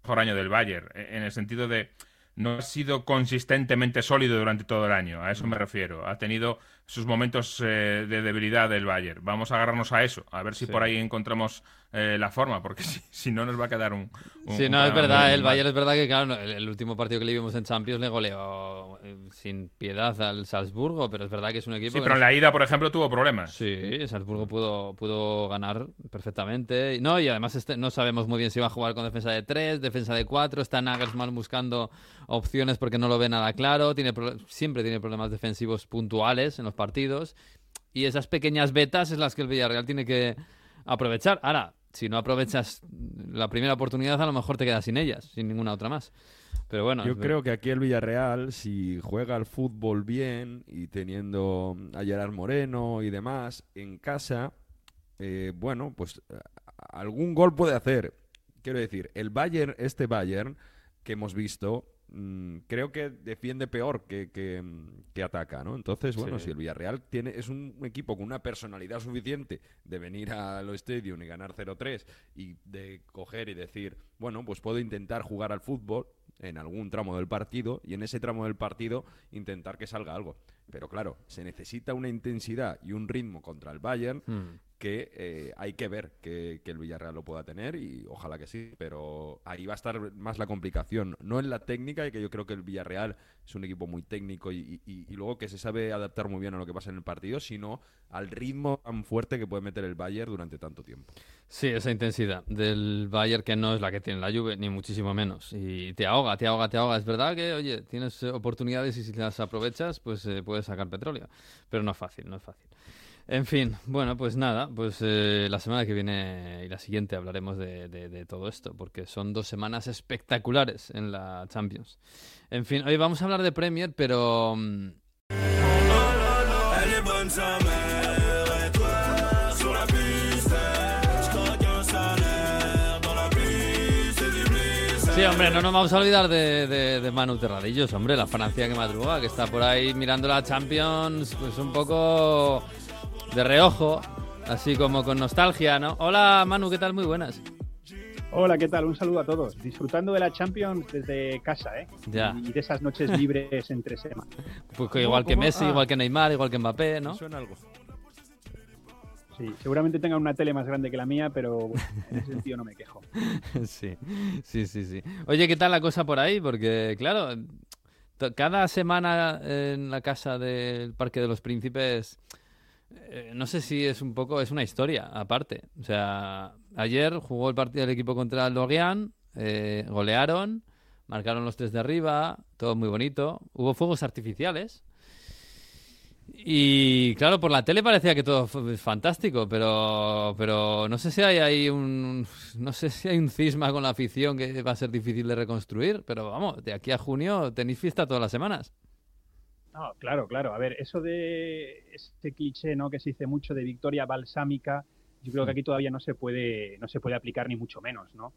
Mejor año del Bayern, eh, en el sentido de no ha sido consistentemente sólido durante todo el año, a eso me refiero. Ha tenido sus momentos eh, de debilidad del Bayern. Vamos a agarrarnos a eso, a ver si Sí. por ahí encontramos eh, la forma, porque [LAUGHS] si, si no nos va a quedar un... un- Sí, un no, es verdad, el. Bayern es verdad que, claro, el, el último partido que le vimos en Champions le goleó eh, sin piedad al Salzburgo, pero es verdad que es un equipo Sí, pero en no- la ida, por ejemplo, tuvo problemas. Sí, Salzburgo pudo, pudo ganar perfectamente. No, y además este, no sabemos muy bien si va a jugar con defensa de 3, defensa de 4. Está Nagelsmann buscando opciones porque no lo ve nada claro. Tiene pro- siempre tiene problemas defensivos puntuales en los partidos. Y esas pequeñas betas es las que el Villarreal tiene que aprovechar. Ahora, si no aprovechas la primera oportunidad, a lo mejor te quedas sin ellas, sin ninguna otra más. Pero bueno, Yo creo que aquí el Villarreal, si juega al fútbol bien y teniendo a Gerard Moreno y demás en casa, eh, bueno, pues a- algún gol puede hacer. Quiero decir, el Bayern, este Bayern que hemos visto, mm, creo que defiende peor que, que, mm, que ataca, ¿no? Entonces, bueno, Sí. si el Villarreal tiene, es un equipo con una personalidad suficiente de venir al Stadium y ganar 0-3 y de coger y decir, bueno, pues puedo intentar jugar al fútbol en algún tramo del partido y en ese tramo del partido intentar que salga algo. Pero claro, se necesita una intensidad y un ritmo contra el Bayern Hmm. Que eh, hay que ver que, el Villarreal lo pueda tener y ojalá que sí, pero ahí va a estar más la complicación, no en la técnica, y que yo creo que el Villarreal es un equipo muy técnico y, luego que se sabe adaptar muy bien a lo que pasa en el partido, sino al ritmo tan fuerte que puede meter el Bayern durante tanto tiempo. Sí, esa intensidad del Bayern que no es la que tiene la Juve, ni muchísimo menos. Y te ahoga, te ahoga, te ahoga. Es verdad que, oye, tienes oportunidades y si las aprovechas, pues eh, puedes sacar petróleo. Pero no es fácil, no es fácil. En fin, bueno, pues nada, pues eh, la semana que viene y la siguiente hablaremos de, todo esto, porque son dos semanas espectaculares en la Champions. En fin, hoy vamos a hablar de Premier, pero... mm, Sí, hombre, no nos vamos a olvidar de, de, de Manu Terradillos, hombre, la Francia que madruga, que está por ahí mirando la Champions, pues un poco de reojo, así como con nostalgia, ¿no? Hola Manu, ¿qué tal? Muy buenas. Hola, ¿qué tal? Un saludo a todos. Disfrutando de la Champions desde casa, ¿eh? Ya. Y de esas noches [LAUGHS] libres entre semana. Pues que igual que cómo? Messi, Ah. igual que Neymar, igual que Mbappé, ¿no? Suena algo. Sí, seguramente tengan una tele más grande que la mía, pero bueno, en ese sentido no me quejo. [LAUGHS] Sí, sí, sí, sí. Oye, ¿qué tal la cosa por ahí? Porque, claro, cada semana en la casa del Parque de los Príncipes, eh, no sé si es un poco, es una historia aparte. O sea, ayer jugó el partido del equipo contra el Lorient, eh, golearon, marcaron los tres de arriba, todo muy bonito. Hubo fuegos artificiales. Y claro, por la tele parecía que todo fue fantástico, pero, pero no sé si hay ahí un, no sé si hay un cisma con la afición que va a ser difícil de reconstruir, pero vamos, de aquí a junio tenéis fiesta todas las semanas. No, claro, claro. A ver, eso de este cliché, ¿no? Que se dice mucho de victoria balsámica, yo creo que aquí todavía no se puede, no se puede aplicar ni mucho menos, ¿no?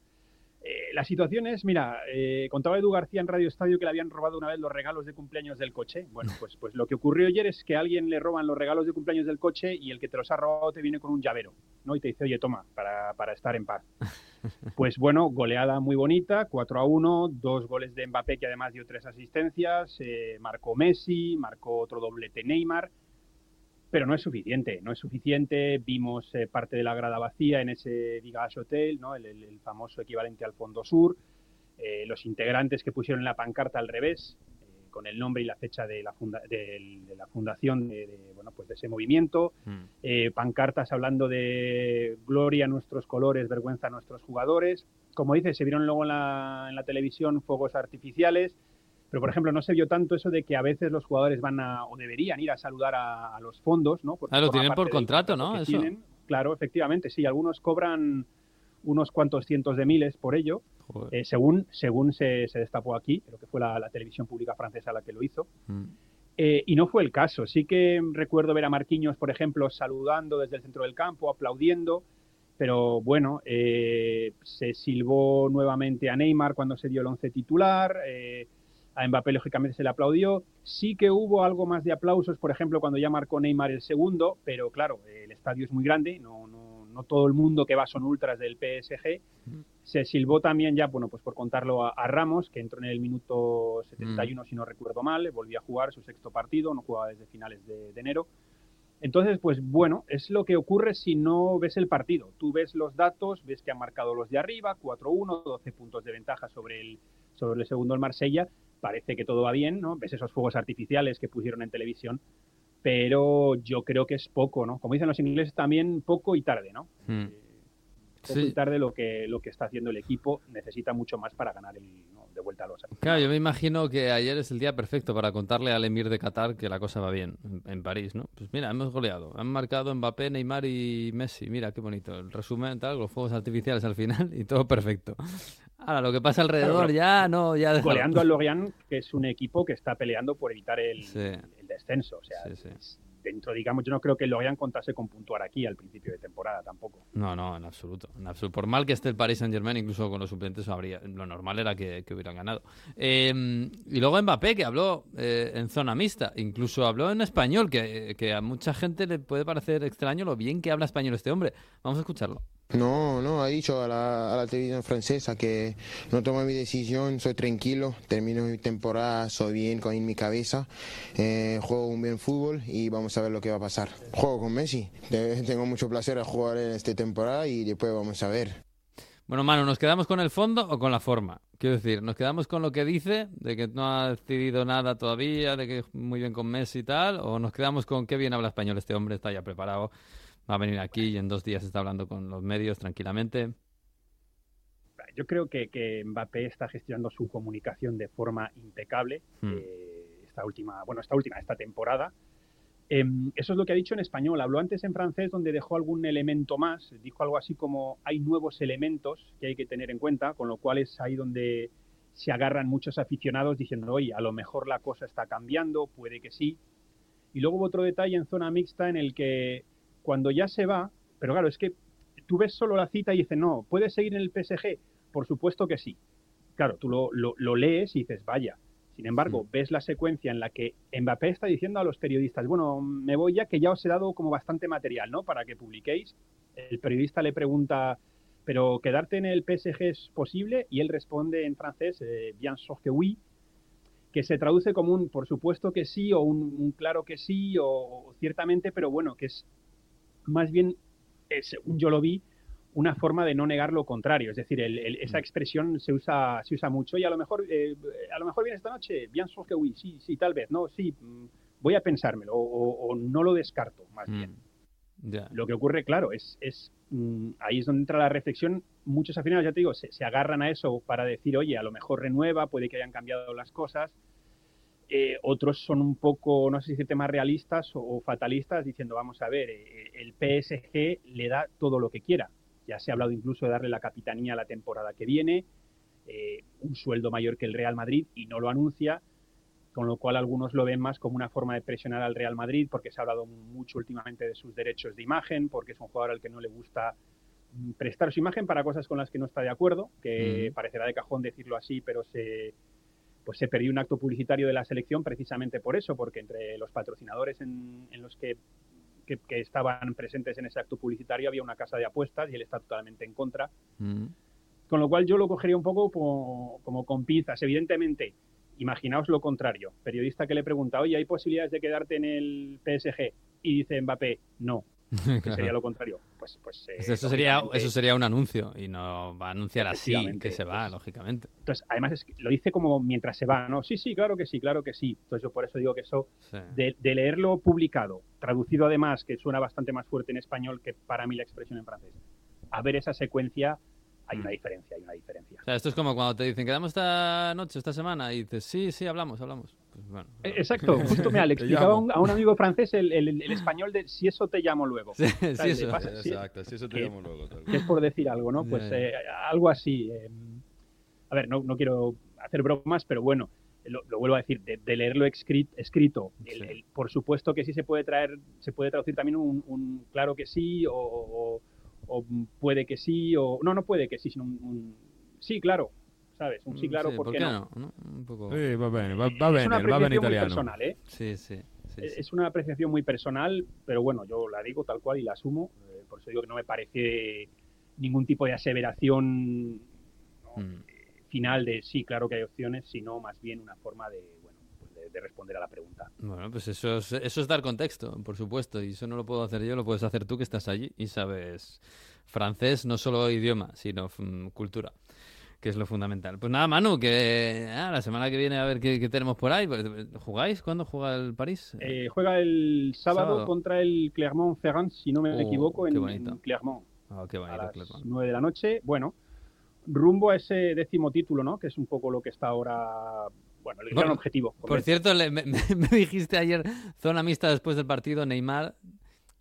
Eh, la situación es, mira, eh, contaba Edu García en Radio Estadio que le habían robado una vez los regalos de cumpleaños del coche. Bueno, pues, pues lo que ocurrió ayer es que a alguien le roban los regalos de cumpleaños del coche y el que te los ha robado te viene con un llavero, ¿no? Y te dice, oye, toma, para, para estar en paz. [LAUGHS] Pues bueno, goleada muy bonita, 4 a 1, dos goles de Mbappé que además dio tres asistencias, eh, marcó Messi, marcó otro doblete Neymar, pero no es suficiente, no es suficiente. Vimos eh, parte de la grada vacía en ese Vigage Hotel, ¿no? el, el- el famoso equivalente al Fondo Sur, eh, los integrantes que pusieron la pancarta al revés, eh, con el nombre y la fecha de la, funda- de la fundación de, de, bueno, pues de ese movimiento, eh, pancartas hablando de gloria a nuestros colores, vergüenza a nuestros jugadores. Como dices, se vieron luego en la, en la televisión fuegos artificiales, pero por ejemplo no se vio tanto eso de que a veces los jugadores van a, o deberían ir a saludar a, a los fondos, ¿no? Porque Ah, lo tienen por contrato, ¿no? Eso. tienen. Claro, efectivamente, sí, algunos cobran unos cuantos cientos de miles por ello, eh, según, según se, se destapó aquí, creo que fue la, la televisión pública francesa la que lo hizo. Mm. Eh, y no fue el caso. Sí que recuerdo ver a Marquinhos, por ejemplo, saludando desde el centro del campo, aplaudiendo, pero bueno, eh, se silbó nuevamente a Neymar cuando se dio el once titular, eh, a Mbappé lógicamente se le aplaudió. Sí que hubo algo más de aplausos, por ejemplo, cuando ya marcó Neymar el segundo, pero claro, el estadio es muy grande, no, no, no todo el mundo que va son ultras del PSG. Se silbó también ya, bueno, pues por contarlo a, a Ramos, que entró en el minuto 71, si no recuerdo mal, volvió a jugar su sexto partido, no jugaba desde finales de, de enero. Entonces, pues bueno, es lo que ocurre si no ves el partido. Tú ves los datos, ves que han marcado los de arriba, 4-1, 12 puntos de ventaja sobre el, sobre el segundo el Marsella. Parece que todo va bien, ¿no? Ves esos fuegos artificiales que pusieron en televisión, pero yo creo que es poco, ¿no? Como dicen los ingleses también, poco y tarde, ¿no? Mm. Eh, poco Sí. y tarde lo que, lo que está haciendo el equipo necesita mucho más para ganar el, ¿no? de vuelta a los Claro, yo me imagino que ayer es el día perfecto para contarle al emir de Qatar que la cosa va bien en, en París, ¿no? Pues mira, hemos goleado. Han marcado Mbappé, Neymar y Messi. Mira, qué bonito. El resumen, tal, los fuegos artificiales al final [LAUGHS] y todo perfecto. Ahora, lo que pasa alrededor Claro, ya no, ya déjalo. goleando al Lorient, que es un equipo que está peleando por evitar el, Sí. el descenso. O sea, Sí, sí. es- dentro, digamos, yo no creo que el Lorient contase con puntuar aquí al principio de temporada tampoco. No, no, en absoluto, en absoluto. Por mal que esté el Paris Saint Germain, incluso con los suplentes, habría, lo normal era que, que hubieran ganado. Eh, y luego Mbappé, que habló eh, en zona mixta, incluso habló en español, que, que a mucha gente le puede parecer extraño lo bien que habla español este hombre. Vamos a escucharlo. No, no, ha dicho a la, televisión francesa que no tomo mi decisión, soy tranquilo, termino mi temporada, soy bien con mi cabeza, eh, juego un buen fútbol y vamos a ver lo que va a pasar. Juego con Messi, Te- tengo mucho placer a jugar en esta temporada y después vamos a ver. Bueno, Manu, ¿nos quedamos con el fondo o con la forma? Quiero decir, ¿nos quedamos con lo que dice, de que no ha decidido nada todavía, de que muy bien con Messi y tal? ¿O nos quedamos con qué bien habla español este hombre, está ya preparado, va a venir aquí y en dos días está hablando con los medios tranquilamente? Yo creo que, que Mbappé está gestionando su comunicación de forma impecable. Hmm. eh, esta última, bueno, esta última, esta temporada. Em, eso es lo que ha dicho en español. Habló antes en francés donde dejó algún elemento más. Dijo algo así como hay nuevos elementos que hay que tener en cuenta, con lo cual es ahí donde se agarran muchos aficionados diciendo, oye, a lo mejor la cosa está cambiando, puede que sí. Y luego hubo otro detalle en zona mixta en el que cuando ya se va, pero claro, es que tú ves solo la cita y dices, no, ¿puedes seguir en el PSG? Por supuesto que sí. Claro, tú lo, lo- lo lees y dices, vaya. Sin embargo, ves la secuencia en la que Mbappé está diciendo a los periodistas, bueno, me voy ya que ya os he dado como bastante material, ¿no? Para que publiquéis. El periodista le pregunta, ¿pero quedarte en el PSG es posible? Y él responde en francés, eh, bien sûr que oui, que se traduce como un por supuesto que sí o un, un claro que sí o, o ciertamente, pero bueno, que es más bien, eh, según yo lo vi, una forma de no negar lo contrario. Es decir, el- el- esa expresión se usa, se usa mucho y a lo mejor, eh, a lo mejor viene esta noche, bien sûr que oui, sí, sí, tal vez, no, sí, mm, voy a pensármelo o, o- o no lo descarto, más bien. Mm. Lo que ocurre, claro, es, es mm, ahí es donde entra la reflexión. Muchos aficionados, ya te digo, se, se agarran a eso para decir, oye, a lo mejor renueva, puede que hayan cambiado las cosas. Eh, otros son un poco, no sé si decirte más realistas o, o fatalistas, diciendo, vamos a ver, eh, el PSG le da todo lo que quiera. Ya se ha hablado incluso de darle la capitanía la temporada que viene, eh, un sueldo mayor que el Real Madrid y no lo anuncia con lo cual algunos lo ven más como una forma de presionar al Real Madrid, porque se ha hablado mucho últimamente de sus derechos de imagen, porque es un jugador al que no le gusta mm, prestar su imagen para cosas con las que no está de acuerdo, que Mm. parecerá de cajón decirlo así, pero se pues se perdió un acto publicitario de la selección precisamente por eso, porque entre los patrocinadores en, en los que, que- que estaban presentes en ese acto publicitario había una casa de apuestas y él está totalmente en contra. Mm. Con lo cual yo lo cogería un poco como, como con pinzas. Evidentemente, imaginaos lo contrario. Periodista que le pregunta, oye, ¿hay posibilidades de quedarte en el PSG? Y dice Mbappé, no. [LAUGHS] Claro. sería lo contrario. Pues, pues eh, Eso sería, eso sería un anuncio y no va a anunciar así que se va, pues, lógicamente. Entonces, además es lo dice como mientras se va, ¿no? Sí, sí, claro que sí, claro que sí. Entonces yo por eso digo que eso, Sí. de, de leerlo publicado, traducido además, que suena bastante más fuerte en español que para mí la expresión en francés, a ver esa secuencia, hay una diferencia, hay una diferencia. O sea, esto es como cuando te dicen, quedamos esta noche, esta semana, y dices, sí, sí, hablamos, hablamos. Bueno. Eh, Exacto, [LAUGHS] justo me le explicaba a un, a un amigo francés el, el- el español de si eso te llamo luego. [LAUGHS] Sí, Exacto, si eso te que- llamo luego. tal que es por decir algo, ¿no? Pues eh, algo así. eh, a ver, no, no quiero hacer bromas, pero bueno, lo, lo vuelvo a decir, de, de leerlo escrit- escrito, el- el- por supuesto que sí se puede traer, se puede traducir también un, un claro que sí, o, o- o puede que sí, o no, no puede que sí, sino un, un sí, claro, ¿sabes? Un sí, claro, Mm, Sí, ¿por, qué no? no? Un poco... Sí, va bene, va, va es bene, una va bene apreciación muy italiano. personal, ¿eh? Sí, sí. sí, Es sí. es una apreciación muy personal, pero bueno, yo la digo tal cual y la asumo. eh, por eso digo que no me parece ningún tipo de aseveración ¿no? Mm. final de sí, claro que hay opciones, sino más bien una forma de, bueno, pues de, de responder a la pregunta. Bueno, pues eso es, eso es dar contexto, por supuesto, y eso no lo puedo hacer yo, lo puedes hacer tú que estás allí y sabes francés, no solo idioma, sino mm, cultura, que es lo fundamental. Pues nada, Manu, que ah, la semana que viene a ver qué, qué tenemos por ahí. Pues, ¿Jugáis? ¿Cuándo juega el París? Eh, juega el sábado, Sábado. contra el Clermont-Ferrand, si no me Oh, equivoco, en, en Clermont, Ah, qué a bonito, las Clermont. 9 de la noche. Bueno, rumbo a ese décimo título, ¿no? Que es un poco lo que está ahora, bueno, el gran Bueno, objetivo. Por cierto, le- me, me- [LAUGHS] me dijiste ayer zona mixta después del partido Neymar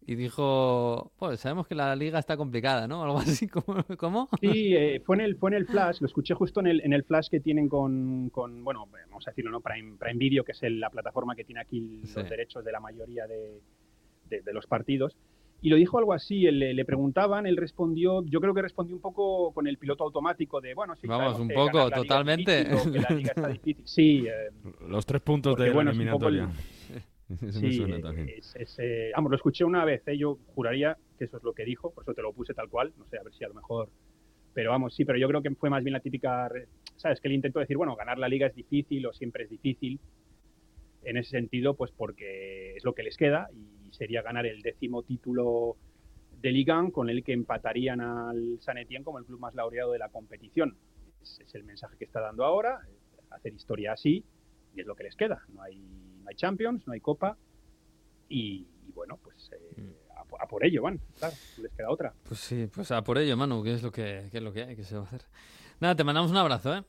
y dijo, pues sabemos que la liga está complicada, ¿no? [LAUGHS] Algo así como, ¿cómo? Sí, eh, fue, en el, fue en el flash, lo escuché justo en el, en el flash que tienen con, con, bueno, vamos a decirlo, ¿no? Prime, Prime Video, que es el- la plataforma que tiene aquí Sí. los derechos de la mayoría de, de- de los partidos. Y lo dijo algo así, él- le, le preguntaban, él respondió, yo creo que respondió un poco con el piloto automático de, bueno, sí, Vamos, un poco, totalmente. difícil, o que la liga está [LAUGHS] difícil. Sí, eh, Los tres puntos Porque, de la bueno, es un poco el- [LAUGHS] Eso me suena también. es- es, eh, vamos, lo escuché una vez, ¿eh? yo juraría que eso es lo que dijo, por eso te lo puse tal cual, no sé, a ver si a lo mejor... Pero vamos, sí, pero yo creo que fue más bien la típica, ¿sabes? Que él intentó decir, bueno, ganar la liga es difícil o siempre es difícil. En ese sentido, pues porque es lo que les queda y sería ganar el décimo título de Liga con el que empatarían al San Etienne como el club más laureado de la competición. Es, es el mensaje que está dando ahora, eh, hacer historia así y es lo que les queda. No hay, no hay Champions, no hay Copa y, y bueno, pues eh, a, po- a por ello van, claro, no les queda otra. Pues sí, pues a por ello, Manu, que es lo que, que es lo que hay, que se va a hacer. Nada, te mandamos un abrazo, ¿eh?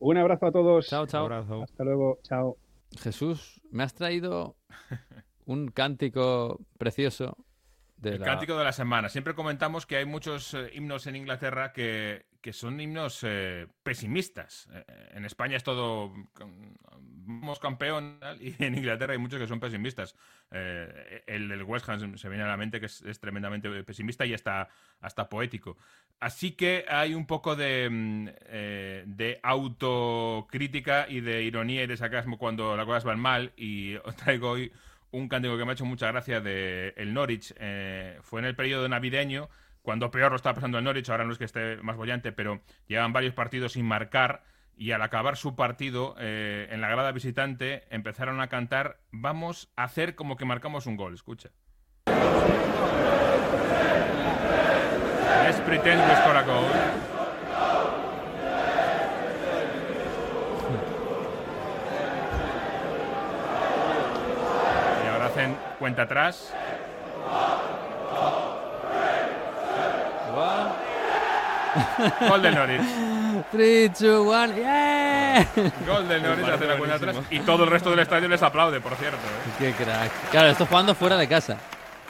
Un abrazo a todos. Chao, chao. Abrazo. Hasta luego, chao. Jesús, me has traído un cántico precioso de El la... cántico de la semana. Siempre comentamos que hay muchos eh, himnos en Inglaterra que, que son himnos eh, pesimistas. Eh, en España es todo vamos campeón y en Inglaterra hay muchos que son pesimistas. Eh, el del West Ham se- se viene a la mente que es, es tremendamente pesimista y hasta, hasta poético. Así que hay un poco de, mm, eh, de autocrítica y de ironía y de sarcasmo cuando las cosas van mal y os traigo hoy un cántico que me ha hecho mucha gracia de el Norwich. eh, fue en el periodo navideño, cuando peor lo estaba pasando el Norwich, ahora no es que esté más bollante, pero llevan varios partidos sin marcar y al acabar su partido eh, en la grada visitante empezaron a cantar vamos a hacer como que marcamos un gol. Escucha. Let's pretend score a goal. Y ahora hacen cuenta atrás. [LAUGHS] Gol del Norwich. 3, 2, 1, ¡yeah! [LAUGHS] Gol del Norwich hace la cuenta atrás. Y todo el resto del estadio les aplaude, por cierto. ¿eh? Qué crack. Claro, esto jugando fuera de casa.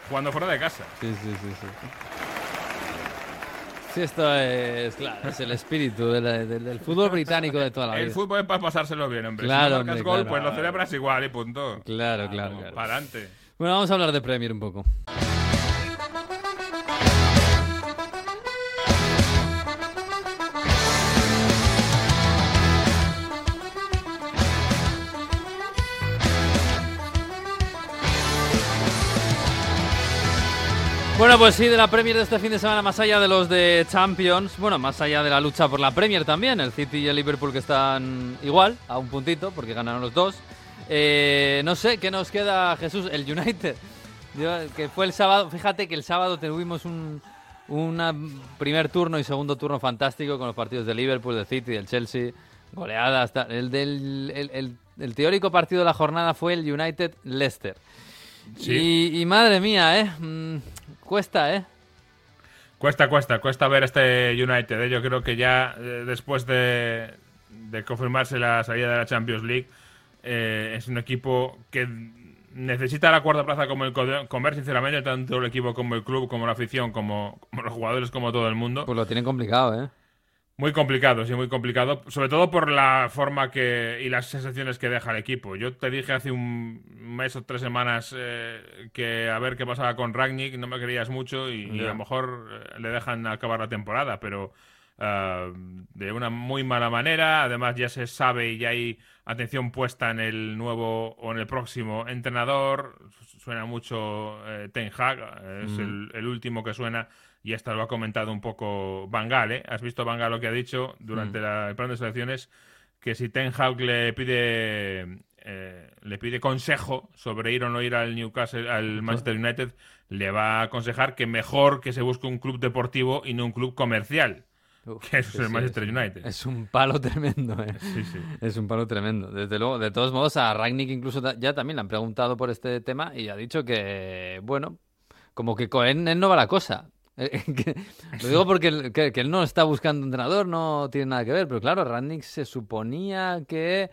Jugando fuera de casa. Sí, sí, sí, sí. Sí, esto es, claro, es el espíritu de la- del, del fútbol británico de toda la vida. El fútbol es para pasárselo bien, hombre. Claro, si no marcas hombre, gol, claro. pues lo celebras igual y punto. Claro, claro, claro. Para adelante. Bueno, vamos a hablar de Premier un poco. Bueno, pues sí, de la Premier de este fin de semana, más allá de los de Champions, bueno, más allá de la lucha por la Premier también, el City y el Liverpool que están igual, a un puntito, porque ganaron los dos. Eh, no sé, ¿qué nos queda, Jesús? El United, Yo, que fue el sábado, fíjate que el sábado tuvimos un una primer turno y segundo turno fantástico con los partidos de Liverpool, del City, del Chelsea, goleadas. tal. El, del, el, el- el teórico partido de la jornada fue el United-Leicester. Sí. Y, y madre mía, ¿eh? Cuesta, ¿eh? Cuesta, cuesta, cuesta ver este United. ¿eh? Yo creo que ya eh, después de, de confirmarse la salida de la Champions League, eh, es un equipo que necesita la cuarta plaza como el co- comer, sinceramente, tanto el equipo como el club, como la afición, como, como los jugadores, como todo el mundo. Pues lo tienen complicado, ¿eh? Muy complicado, sí, muy complicado. Sobre todo por la forma que y las sensaciones que deja el equipo. Yo te dije hace un mes o tres semanas eh, que a ver qué pasaba con Ragnick, no me querías mucho y, y a lo mejor eh, le dejan acabar la temporada, pero ah, de una muy mala manera. Además ya se sabe y ya hay atención puesta en el nuevo o en el próximo entrenador. Suena mucho eh, Ten Hag, es Mm. el, el último que suena y hasta lo ha comentado un poco Van Gaal, ¿eh? ¿Has visto Van Gaal lo que ha dicho durante Mm. la- el plan de selecciones? Que si Ten Hag le pide eh, le pide consejo sobre ir o no ir al Newcastle, al Manchester United, le va a aconsejar que mejor que se busque un club deportivo y no un club comercial, Uf, que eso sí, es el Manchester es- United. Es un palo tremendo, ¿eh? Sí, sí. Es un palo tremendo. Desde luego, de todos modos, a Ragnick incluso ya también le han preguntado por este tema y ha dicho que, bueno, como que con él no va la cosa. Eh, [LAUGHS] lo digo porque que, él no está buscando entrenador, no tiene nada que ver, pero claro, Ragnick se suponía que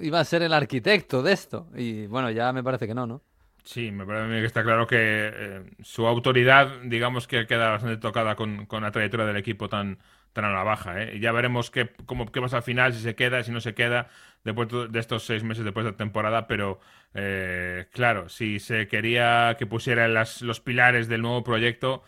iba a ser el arquitecto de esto y bueno, ya me parece que no, ¿no? Sí, me parece que está claro que eh, su autoridad, digamos que queda bastante tocada con, con la trayectoria del equipo tan, tan a la baja. ¿eh? Y ya veremos qué, cómo, qué pasa al final, si se queda, si no se queda, después de estos seis meses después de la temporada. Pero claro, si se quería que pusiera los pilares del nuevo proyecto,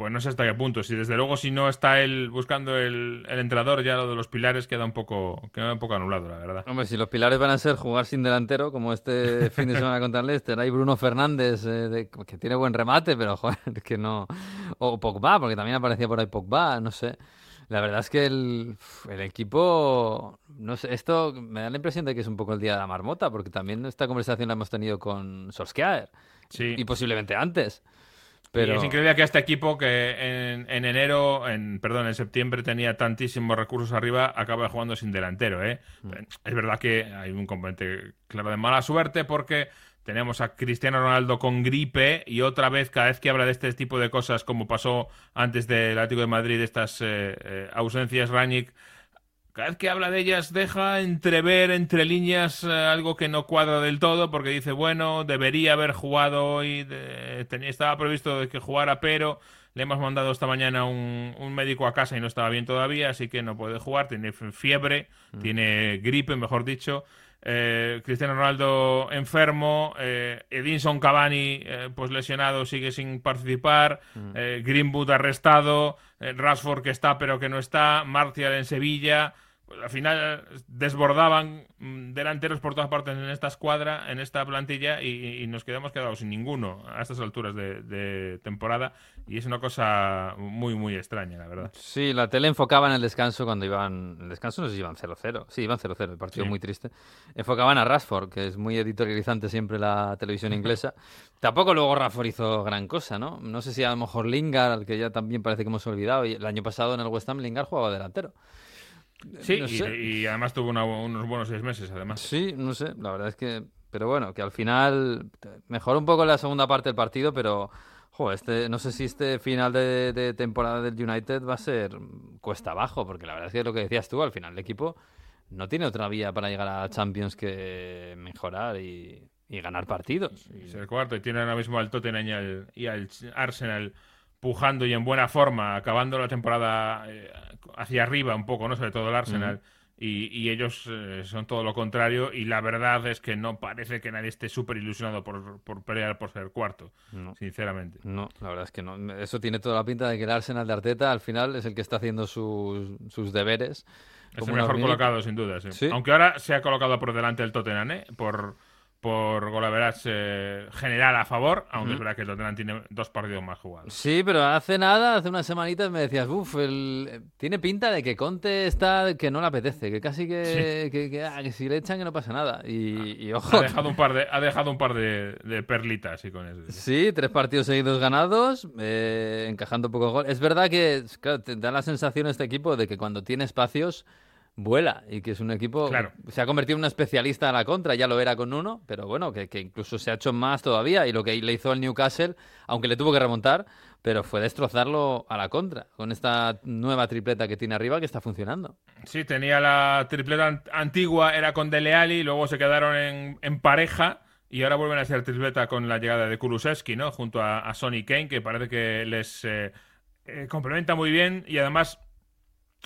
pues no sé hasta qué punto. Si desde luego si no está él buscando el, el entrenador, ya lo de los pilares queda un poco queda un poco anulado, la verdad. Hombre, si los pilares van a ser jugar sin delantero, como este [LAUGHS] fin de semana contra el Leicester, hay Bruno Fernández, eh, de- que tiene buen remate, pero joder, que no... O Pogba, porque también aparecía por ahí Pogba, no sé. La verdad es que el, el equipo, no sé, esto me da la impresión de que es un poco el día de la marmota, porque también esta conversación la hemos tenido con Solskjaer, Sí. y posiblemente antes. Y es increíble que este equipo que en, en enero, en perdón, en septiembre tenía tantísimos recursos arriba, acaba jugando sin delantero, ¿eh? Mm. Es verdad que hay un componente claro de mala suerte porque tenemos a Cristiano Ronaldo con gripe y otra vez, cada vez que habla de este tipo de cosas, como pasó antes del Atlético de Madrid, estas eh, eh, ausencias, Ranić, cada vez que habla de ellas deja entrever entre líneas eh, algo que no cuadra del todo porque dice, bueno, debería haber jugado hoy, de- tenía- estaba previsto de que jugara, pero le hemos mandado esta mañana un, un médico a casa y no estaba bien todavía, así que no puede jugar, tiene fiebre, tiene gripe, mejor dicho. Eh, Cristiano Ronaldo enfermo, eh, Edinson Cavani eh, pues lesionado sigue sin participar, eh, Greenwood arrestado, eh, Rashford que está pero que no está, Martial en Sevilla, al final desbordaban mm, delanteros por todas partes en esta escuadra, en esta plantilla y, y nos quedamos quedados sin ninguno a estas alturas de, de temporada y es una cosa muy muy extraña la verdad. Sí, la tele enfocaba en el descanso cuando iban. El descanso no sé si iban 0-0. Sí, iban 0-0, el partido Sí. muy triste. Enfocaban a Rashford, que es muy editorializante siempre la televisión inglesa. [LAUGHS] Tampoco luego Rashford hizo gran cosa, ¿no? No sé si a lo mejor Lingard, al que ya también parece que hemos olvidado, y el año pasado en el West Ham Lingard jugaba delantero. Sí, No y- además tuvo una- unos buenos seis meses además. Sí, no sé, la verdad es que... Pero bueno, que al final mejoró un poco la segunda parte del partido, pero... Jo, este, no sé si este final de, de temporada del United va a ser cuesta abajo, porque la verdad es que lo que decías tú, al final el equipo no tiene otra vía para llegar a Champions que mejorar y, y ganar partidos. Y- Es el cuarto y tiene ahora mismo al Tottenham y al, y al Arsenal pujando y en buena forma, acabando la temporada eh, hacia arriba un poco, ¿no? Sobre todo el Arsenal. Y, y ellos eh, son todo lo contrario y la verdad es que no parece que nadie esté súper ilusionado por, por pelear por ser cuarto, No. sinceramente. No, la verdad es que no. Eso tiene toda la pinta de que el Arsenal de Arteta al final es el que está haciendo sus, sus deberes. Es el mejor colocado, sin duda. sí. Sí. Aunque ahora se ha colocado por delante el Tottenham, ¿eh? Por, por golaveras eh, general a favor, aunque es verdad que el Tottenham tiene dos partidos más jugados. Sí, pero hace nada, hace unas semanitas me decías, uff, el... tiene pinta de que Conte está, que no le apetece, que casi que, que, que, ah, que si le echan que no pasa nada. Y, y ojo, Ha dejado un par de, ha dejado un par de, de perlitas y con eso. sí. sí, tres partidos seguidos ganados, eh, encajando pocos goles. Es verdad que, claro, te da la sensación este equipo de que cuando tiene espacios vuela y que es un equipo Claro. se ha convertido en un especialista a la contra, ya lo era con uno, pero bueno, que, que incluso se ha hecho más todavía y lo que le hizo al Newcastle, aunque le tuvo que remontar, pero fue destrozarlo a la contra con esta nueva tripleta que tiene arriba que está funcionando. Sí, tenía la tripleta ant- antigua, era con Dele Alli, luego se quedaron en, en pareja y ahora vuelven a ser tripleta con la llegada de Kulusevski, ¿no? Junto a, a Sonny Kane, que parece que les eh, eh, complementa muy bien y además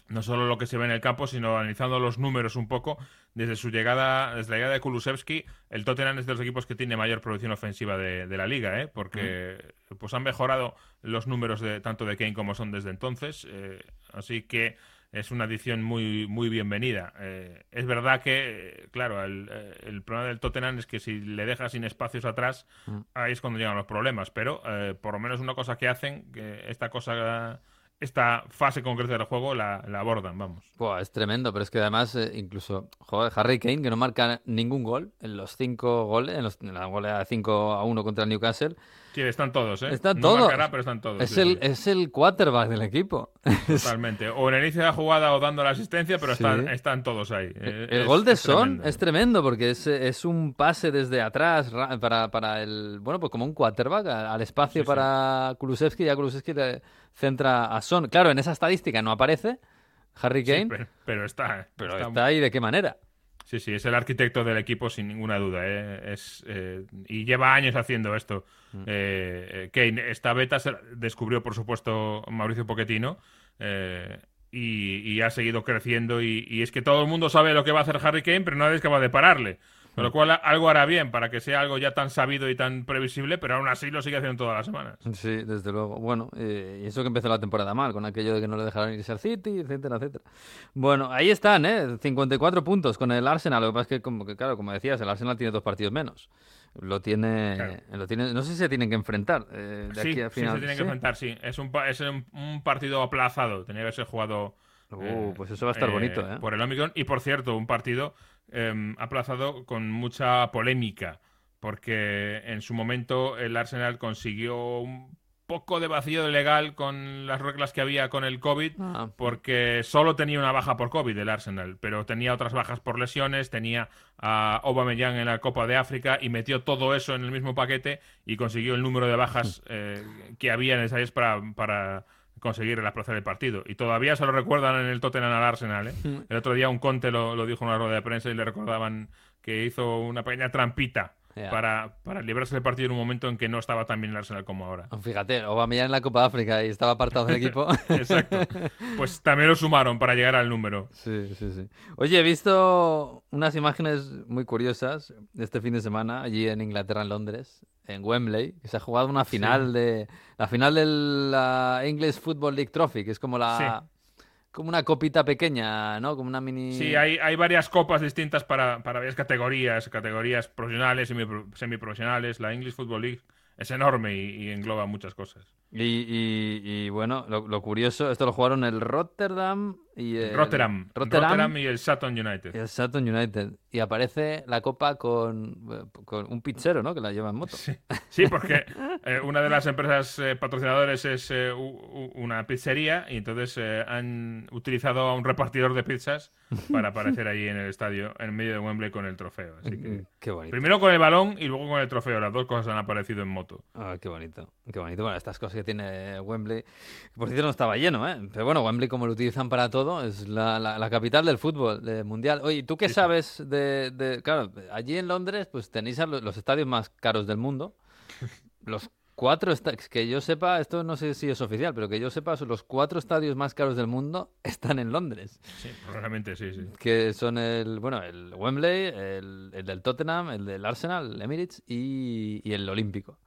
no solo lo que se ve en el campo, sino analizando los números un poco, desde su llegada, desde la llegada de Kulusevski, el Tottenham es de los equipos que tiene mayor producción ofensiva de, de la liga, ¿eh? porque pues han mejorado los números de tanto de Kane como son desde entonces, eh, así que es una adición muy, muy bienvenida. Eh, es verdad que, claro, el, eh, el problema del Tottenham es que si le dejas sin espacios atrás, Mm. ahí es cuando llegan los problemas. Pero eh, por lo menos una cosa que hacen, que esta cosa, esta fase concreta del juego la, la abordan, vamos. Es tremendo, pero es que además, eh, incluso, joder, Harry Kane, que no marca ningún gol en los cinco goles, en, los- en la goleada de 5 a 1 contra el Newcastle, Sí, están todos, ¿eh? Están no todos. marcará, pero están todos. es, sí, el, sí. es el quarterback del equipo. [LAUGHS] Totalmente. O en el inicio de la jugada o dando la asistencia, pero Sí. están, están todos ahí. Eh, El es- gol de Son tremendo. es tremendo porque es, es un pase desde atrás ra- para, para el. Bueno, pues como un quarterback al espacio para Kulusevski y a Kulusevski le centra a Son. Claro, en esa estadística no aparece Harry Sí, Kane, pero, pero está. eh, pero está- está ahí de qué manera. Sí, sí, es el arquitecto del equipo sin ninguna duda. ¿eh? Es, eh, y lleva años haciendo esto. Mm. Eh, eh, Kane, esta beta se descubrió, por supuesto, Mauricio Pochettino. eh, y, y ha seguido creciendo. Y, y es que todo el mundo sabe lo que va a hacer Harry Kane, pero nadie es capaz de pararle. Con lo cual algo hará bien para que sea algo ya tan sabido y tan previsible, pero aún así lo sigue haciendo todas las semanas. Sí, desde luego. Bueno, eh, y eso que empezó la temporada mal, con aquello de que no le dejaron irse al City, etcétera, etcétera. Bueno, ahí están, ¿eh? 54 puntos con el Arsenal. Lo que pasa es que, como, que, claro, como decías, el Arsenal tiene dos partidos menos. Lo tiene, lo tiene no sé si se tienen que enfrentar eh, de sí, aquí al final. Sí, se tienen que enfrentar, sí. Es un, es un, un partido aplazado. Tenía que ser jugado Uh, pues eso va a estar bonito, ¿eh? Por el Omicron. Y por cierto, un partido eh, aplazado con mucha polémica. Porque en su momento el Arsenal consiguió un poco de vacío legal con las reglas que había con el COVID, Ah. porque solo tenía una baja por COVID el Arsenal, pero tenía otras bajas por lesiones, tenía a Aubameyang en la Copa de África y metió todo eso en el mismo paquete y consiguió el número de bajas [LAUGHS] eh, que había necesarias para, para conseguir aplazar el partido. Y todavía se lo recuerdan en el Tottenham al Arsenal. ¿eh? El otro día un Conte lo, lo dijo en una rueda de prensa y le recordaban que hizo una pequeña trampita Para, para librarse del partido en un momento en que no estaba tan bien el Arsenal como ahora. Fíjate, Aubameyang en la Copa de África y estaba apartado del [LAUGHS] equipo. Exacto. Pues también lo sumaron para llegar al número. Sí, sí, sí. Oye, he visto unas imágenes muy curiosas este fin de semana allí en Inglaterra, en Londres, en Wembley, que se ha jugado una final de la final de la English Football League Trophy, que es como la como una copita pequeña, ¿no? Como una mini Sí, hay, hay varias copas distintas para, para varias categorías, categorías profesionales, semipro- semiprofesionales. La English Football League es enorme y, y engloba muchas cosas. Y, y- y, bueno, lo, lo curioso, esto lo jugaron el Rotterdam y el Rotterdam, Rotterdam Rotterdam y el Sutton United. y el Sutton United. Y aparece la copa con, con un pizzero, ¿no? Que la lleva en moto. Sí, porque eh, una de las empresas eh, patrocinadores es eh, una pizzería y entonces eh, han utilizado a un repartidor de pizzas para aparecer ahí en el estadio, en medio de Wembley con el trofeo. Así que, Qué bonito. primero con el balón y luego con el trofeo. Las dos cosas han aparecido en moto. Ah, qué bonito, qué bonito. Bueno, estas cosas que tiene Wembley. Por cierto, no estaba lleno, ¿eh? Pero bueno, Wembley, como lo utilizan para todo, es la, la- la capital del fútbol mundial. Oye, ¿tú qué sabes de, de- Claro, allí en Londres, pues tenéis a lo- los estadios más caros del mundo. [LAUGHS] Los cuatro estadios, que yo sepa, esto no sé si es oficial, pero que yo sepa, son los cuatro estadios más caros del mundo [LAUGHS] están en Londres. Sí, probablemente sí, sí. Que son el, bueno, el Wembley, el, el del Tottenham, el del Arsenal, el Emirates y, y el Olímpico.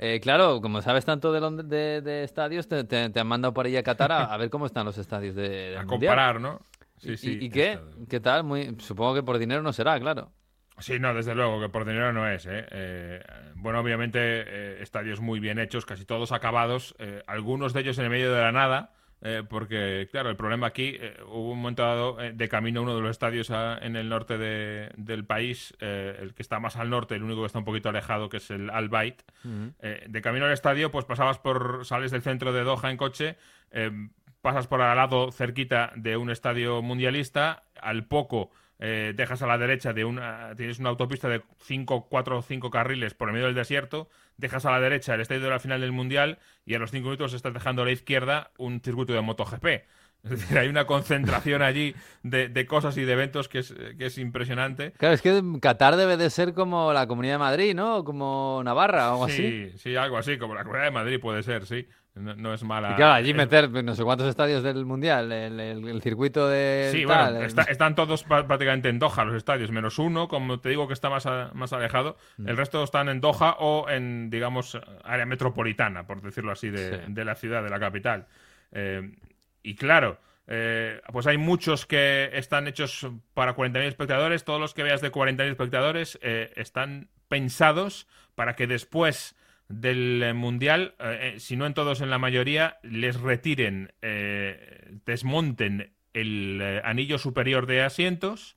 Eh, claro, como sabes tanto de, Lond- de, de estadios, te, te- te han mandado por ahí a Qatar a, a ver cómo están los estadios de, A Mundial. comparar, ¿no? Sí, ¿Y, sí. y- y qué? ¿Qué tal? Muy, supongo que por dinero no será, claro. Sí, no, desde luego, que por dinero no es. ¿eh? Eh, bueno, obviamente, eh, estadios muy bien hechos, casi todos acabados, eh, algunos de ellos en el medio de la nada, eh, porque, claro, el problema aquí, eh, hubo un momento dado eh, de camino a uno de los estadios a- en el norte de- del país, eh, el que está más al norte, el único que está un poquito alejado, que es el Al Bayt. De camino al estadio, pues pasabas por, sales del centro de Doha en coche, pasas por al lado cerquita de un estadio mundialista, al poco eh, dejas a la derecha de una, tienes una autopista de 5, 4 o 5 carriles por el medio del desierto, dejas a la derecha el estadio de la final del mundial y a los 5 minutos estás dejando a la izquierda un circuito de MotoGP. [LAUGHS] Es decir, hay una concentración allí de, de cosas y de eventos que es, que es impresionante. Claro, es que Qatar debe de ser como la Comunidad de Madrid, ¿no? Como Navarra o algo así. Sí, sí, algo así, como la Comunidad de Madrid puede ser, sí. No, no es mala. Y claro, allí meter no sé cuántos estadios del Mundial, el, el- el circuito de Sí, tal, bueno, está- están todos prácticamente en Doha los estadios, menos uno, como te digo que está más, a- más alejado. Mm. El resto están en Doha o en, digamos, área metropolitana, por decirlo así, de, Sí. de la ciudad, de la capital. Eh, y claro, eh, pues hay muchos que están hechos para 40.000 espectadores. Todos los que veas de 40.000 espectadores eh, están pensados para que después del eh, mundial, eh, eh, si no en todos, en la mayoría, les retiren, eh, desmonten el anillo superior de asientos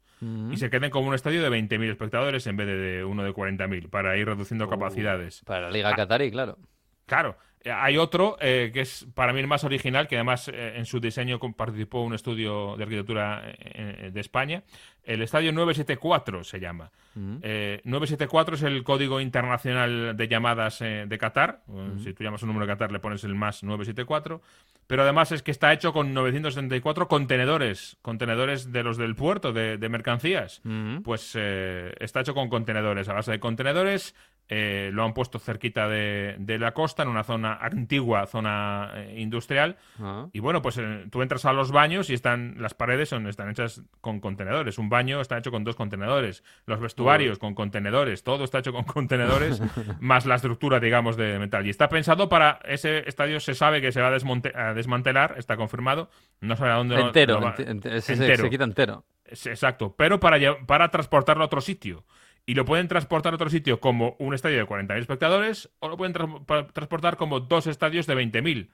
y se queden como un estadio de 20.000 espectadores en vez de, uno de 40.000 para ir reduciendo capacidades. Para la Liga Qatarí, claro. Claro, hay otro eh, que es para mí el más original, que además eh, en su diseño participó un estudio de arquitectura eh, de España. El estadio 974 se llama. Ujú. Eh, 974 es el código internacional de llamadas eh, de Qatar. Eh, Ujú. Si tú llamas un número de Qatar le pones el más 974. Pero además es que está hecho con 974 contenedores, contenedores de los del puerto, de, de mercancías. Ujú. Pues eh, está hecho con contenedores, a base de contenedores. lo han puesto cerquita de, de la costa, en una zona antigua zona industrial. Ah. Y bueno, pues tú entras a los baños y están las paredes son, están hechas con contenedores. Un baño está hecho con dos contenedores. Los vestuarios con contenedores. Todo está hecho con contenedores, [LAUGHS] más la estructura, digamos, de metal. Y está pensado para ese estadio, se sabe que se va a, a desmantelar, está confirmado. No sabe a dónde Entero, va- ent- ent- se- entero. se quita entero. Exacto, pero para, para transportarlo a otro sitio. Y lo pueden transportar a otro sitio como un estadio de 40.000 espectadores o lo pueden tra- transportar como dos estadios de 20.000.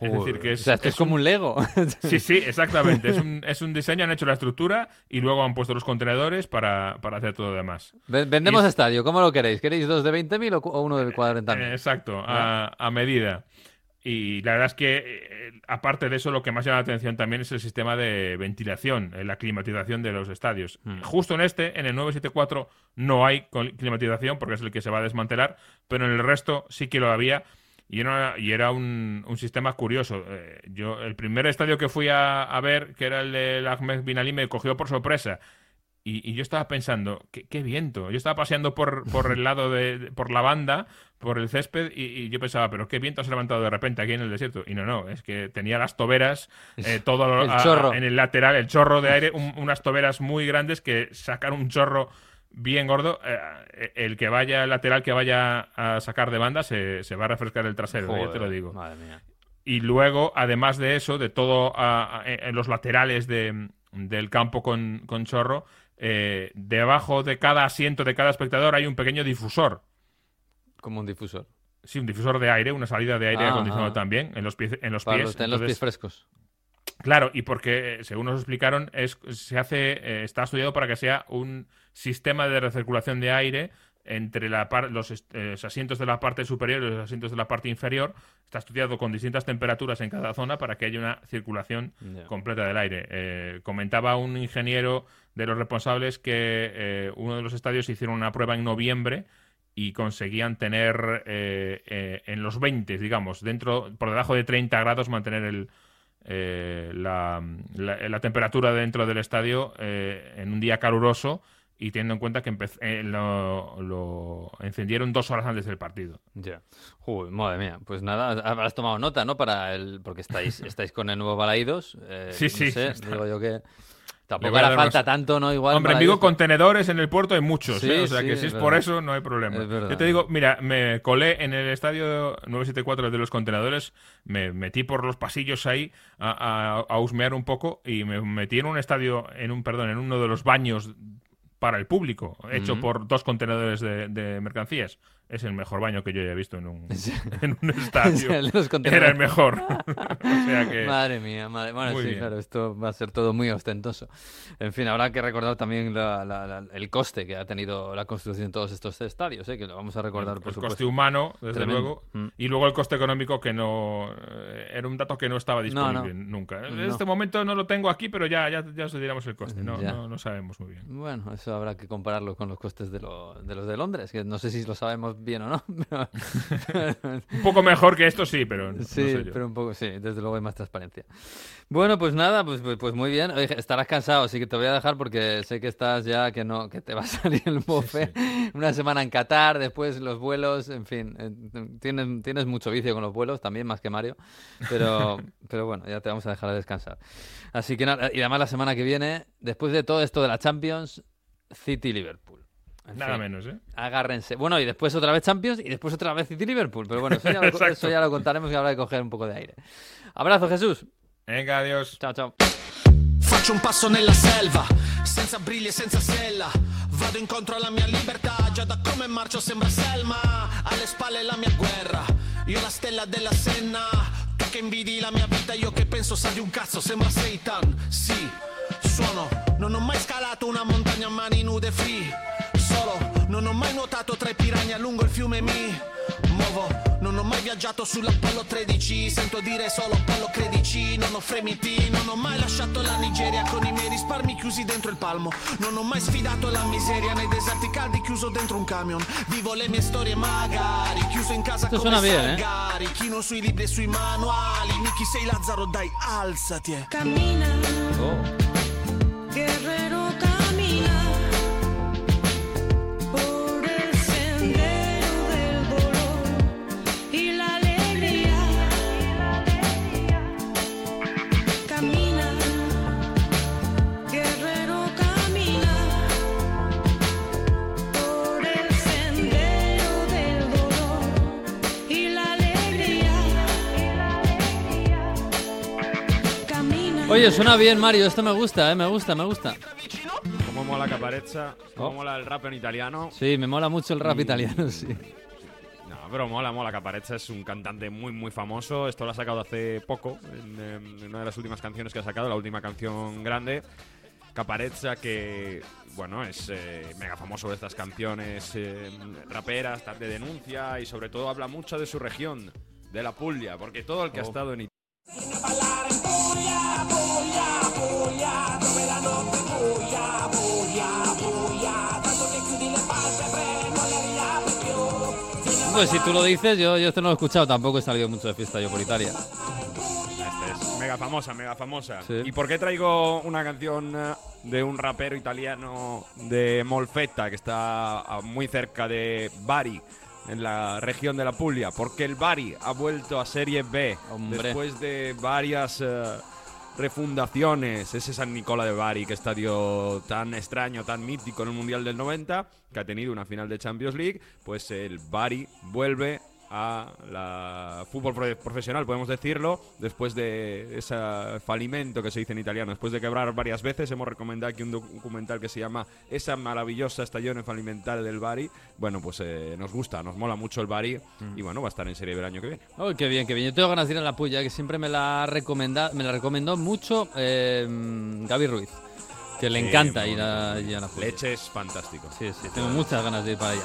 Es decir, que es, o sea, esto es, es como un Lego. [LAUGHS] Sí, sí, exactamente. Es un, [LAUGHS] es un diseño, han hecho la estructura y luego han puesto los contenedores para, para hacer todo lo demás. Ven- Vendemos Y es- estadio, ¿cómo lo queréis? ¿Queréis dos de 20.000 o uno de 40.000? Eh, Exacto, a, a medida. Y la verdad es que, eh, aparte de eso, lo que más llama la atención también es el sistema de ventilación, eh, la climatización de los estadios. Hmm. Justo en este, en el 974, no hay climatización porque es el que se va a desmantelar, pero en el resto sí que lo había. Y era, y era un, un sistema curioso. Eh, yo El primer estadio que fui a, a ver, que era el de Ahmed Bin Ali, me cogió por sorpresa. Y, y yo estaba pensando, ¿qué, qué viento. Yo estaba paseando por, por el lado de, de- por la banda, por el césped, y, y yo pensaba, pero qué viento se ha levantado de repente aquí en el desierto. Y no, no, es que tenía las toberas, eh, todo El a- a- en el lateral, el chorro de aire, un- unas toberas muy grandes que sacan un chorro bien gordo. Eh, el que vaya, el lateral que vaya a sacar de banda, se, se va a refrescar el trasero, eh, ya te lo digo. Madre mía. Y luego, además de eso, de todo a- a- en los laterales de- del campo con, con chorro, eh, debajo de cada asiento de cada espectador hay un pequeño difusor. Como un difusor. Sí, un difusor de aire, una salida de aire Ah, acondicionado también en los pies. En los Para pies. los- pies frescos. Claro, y porque, según nos explicaron, es, se hace, eh, está estudiado para que sea un sistema de recirculación de aire entre la los, eh, los asientos de la parte superior y los asientos de la parte inferior. Está estudiado con distintas temperaturas en cada zona para que haya una circulación completa del aire. Eh, comentaba un ingeniero de los responsables que eh, uno de los estadios hicieron una prueba en noviembre y conseguían tener eh, en los 20, digamos, dentro, por debajo de 30 grados, mantener el, eh, la, la- la temperatura dentro del estadio eh, en un día caluroso y teniendo en cuenta que eh, lo, lo encendieron dos horas antes del partido. Ya. Joder, madre mía. Pues nada, habrás tomado nota, ¿no? Para el... Porque estáis, [LAUGHS] estáis con el nuevo Balaídos. eh, Sí, no sí, sé, digo yo que... Tampoco hará falta unos- tanto, ¿no? Igual. Hombre, Vigo contenedores en el puerto hay muchos, Sí, ¿eh? o sea sí, que si es es por eso no hay problema. Yo te digo, mira, me colé en el estadio 974 de los contenedores, me metí por los pasillos ahí a, a, a husmear un poco y me metí en un estadio, en un, perdón, en uno de los baños para el público, hecho por dos contenedores de, de mercancías. Es el mejor baño que yo haya visto en un, [LAUGHS] en un [LAUGHS] estadio. el Era el mejor. [LAUGHS] o sea que... Madre mía, madre. Bueno, Muy sí, bien. claro, esto va a ser todo muy ostentoso. En fin, habrá que recordar también la- la- la- el coste que ha tenido la construcción de todos estos estadios, ¿eh? que lo vamos a recordar, por el supuesto. coste humano, desde Tremendo. luego, Mm. y luego el coste económico que no eh, era un dato que no estaba No, no. disponible nunca. En No. este momento no lo tengo aquí, pero ya, ya, ya os diremos el coste. No, no sabemos muy bien. Bueno, eso habrá que compararlo con los costes de, lo- de los de Londres, que no sé si lo sabemos bien o no. [LAUGHS] pero- Un poco mejor que esto sí, pero no, no Sí, sé yo. pero un poco, sí, desde luego hay más transparencia. Bueno, pues nada, pues, pues, pues muy bien. Oye, estarás cansado, así que te voy a dejar porque sé que estás ya, que no, que te va a [LAUGHS] salir el bofe. Una semana en Qatar, después los vuelos, en fin. eh, Tienes, tienes mucho vicio con los vuelos, también más que Mario. Pero, [LAUGHS] pero bueno, ya te vamos a dejar a descansar. Así que nada, y además la semana que viene, después de todo esto de la Champions, City-Liverpool. En Nada fin, menos, ¿eh? Agárrense. Bueno, y después otra vez Champions y después otra vez City Liverpool. Pero bueno, eso ya, lo, [LAUGHS] eso ya lo contaremos y habrá que coger un poco de aire. Abrazo, Jesús. Venga, adiós. Chao, chao. Faccio un passo nella selva, senza briglie e senza sella. Vado incontro alla mia libertà, già da come marcio sembra Selma. Alle spalle la mia guerra, io la stella della Senna. Tu che invidi la mia vita, io che penso sa di un cazzo, sembra Satan. Sì, suono, non ho mai scalato una montagna a mani nude free. Non ho mai nuotato tra i piranha lungo il fiume Mi. Muovo, non ho mai viaggiato sull'Apollo 13 Sento dire solo Apollo credici Non ho fremiti, non ho mai lasciato la Nigeria Con i miei risparmi chiusi dentro il palmo Non ho mai sfidato la miseria Nei deserti caldi chiuso dentro un camion Vivo le mie storie magari Chiuso in casa Questo come eh? Salgari Chino sui libri e sui manuali Miki sei Lazzaro dai alzati eh. Camina, Oh. guerrero Oye, suena bien, Mario. Esto me gusta, ¿eh? Me gusta, me gusta. Cómo mola Caparezza, cómo Oh. mola el rap en italiano. Sí, me mola mucho el rap italiano, sí. No, pero mola, mola. Caparezza es un cantante muy, muy famoso. Esto lo ha sacado hace poco, en, en una de las últimas canciones que ha sacado, la última canción grande. Caparezza, que, bueno, es eh, mega famoso de estas canciones eh, raperas, tal, de denuncia y sobre todo habla mucho de su región, de la Puglia, porque todo el que ha Oh. estado en Pues si tú lo dices, yo, yo esto no lo he escuchado. Tampoco he salido mucho de fiesta yo por Italia. Este es mega famosa, mega famosa. Sí. ¿Y por qué traigo una canción eh, de un rapero italiano de Molfetta, que está muy cerca de Bari, en la región de la Puglia? Porque el Bari ha vuelto a Serie B Hombre. después de varias eh, refundaciones. Ese San Nicola de Bari, que estadio tan extraño, tan mítico en el Mundial del 90, que ha tenido una final de Champions League, pues el Bari vuelve a la fútbol pro- profesional, podemos decirlo, después de ese falimento que se dice en italiano, después de quebrar varias veces, hemos recomendado aquí un documental que se llama Esa maravillosa estagione fallimentare del Bari. Bueno, pues eh, nos gusta, nos mola mucho el Bari y bueno, va a estar en serie del año que viene. Uy, qué bien, qué bien. Yo tengo ganas de ir a la puya, que siempre me la recomenda, me la recomendó mucho eh, Gaby Ruiz, que le Sí, encanta ir a, ir a la puya. Leche es fantástico. Sí, sí, tengo muchas ganas de ir para allá.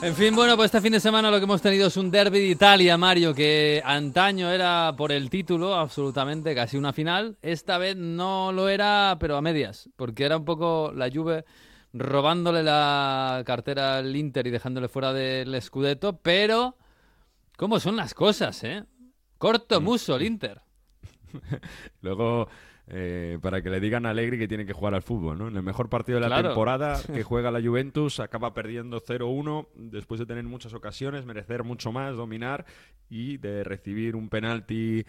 En fin, bueno, pues este fin de semana lo que hemos tenido es un derby de Italia, Mario, que antaño era por el título, absolutamente, casi una final. Esta vez no lo era, pero a medias, porque era un poco la Juve robándole la cartera al Inter y dejándole fuera del Scudetto, pero ¿cómo son las cosas, eh? Corto muso el Inter. [LAUGHS] Luego, eh, para que le digan a Allegri que tiene que jugar al fútbol, ¿no? En el mejor partido de la Claro. temporada [LAUGHS] que juega la Juventus, acaba perdiendo 0-1 después de tener muchas ocasiones, merecer mucho más, dominar y de recibir un penalti,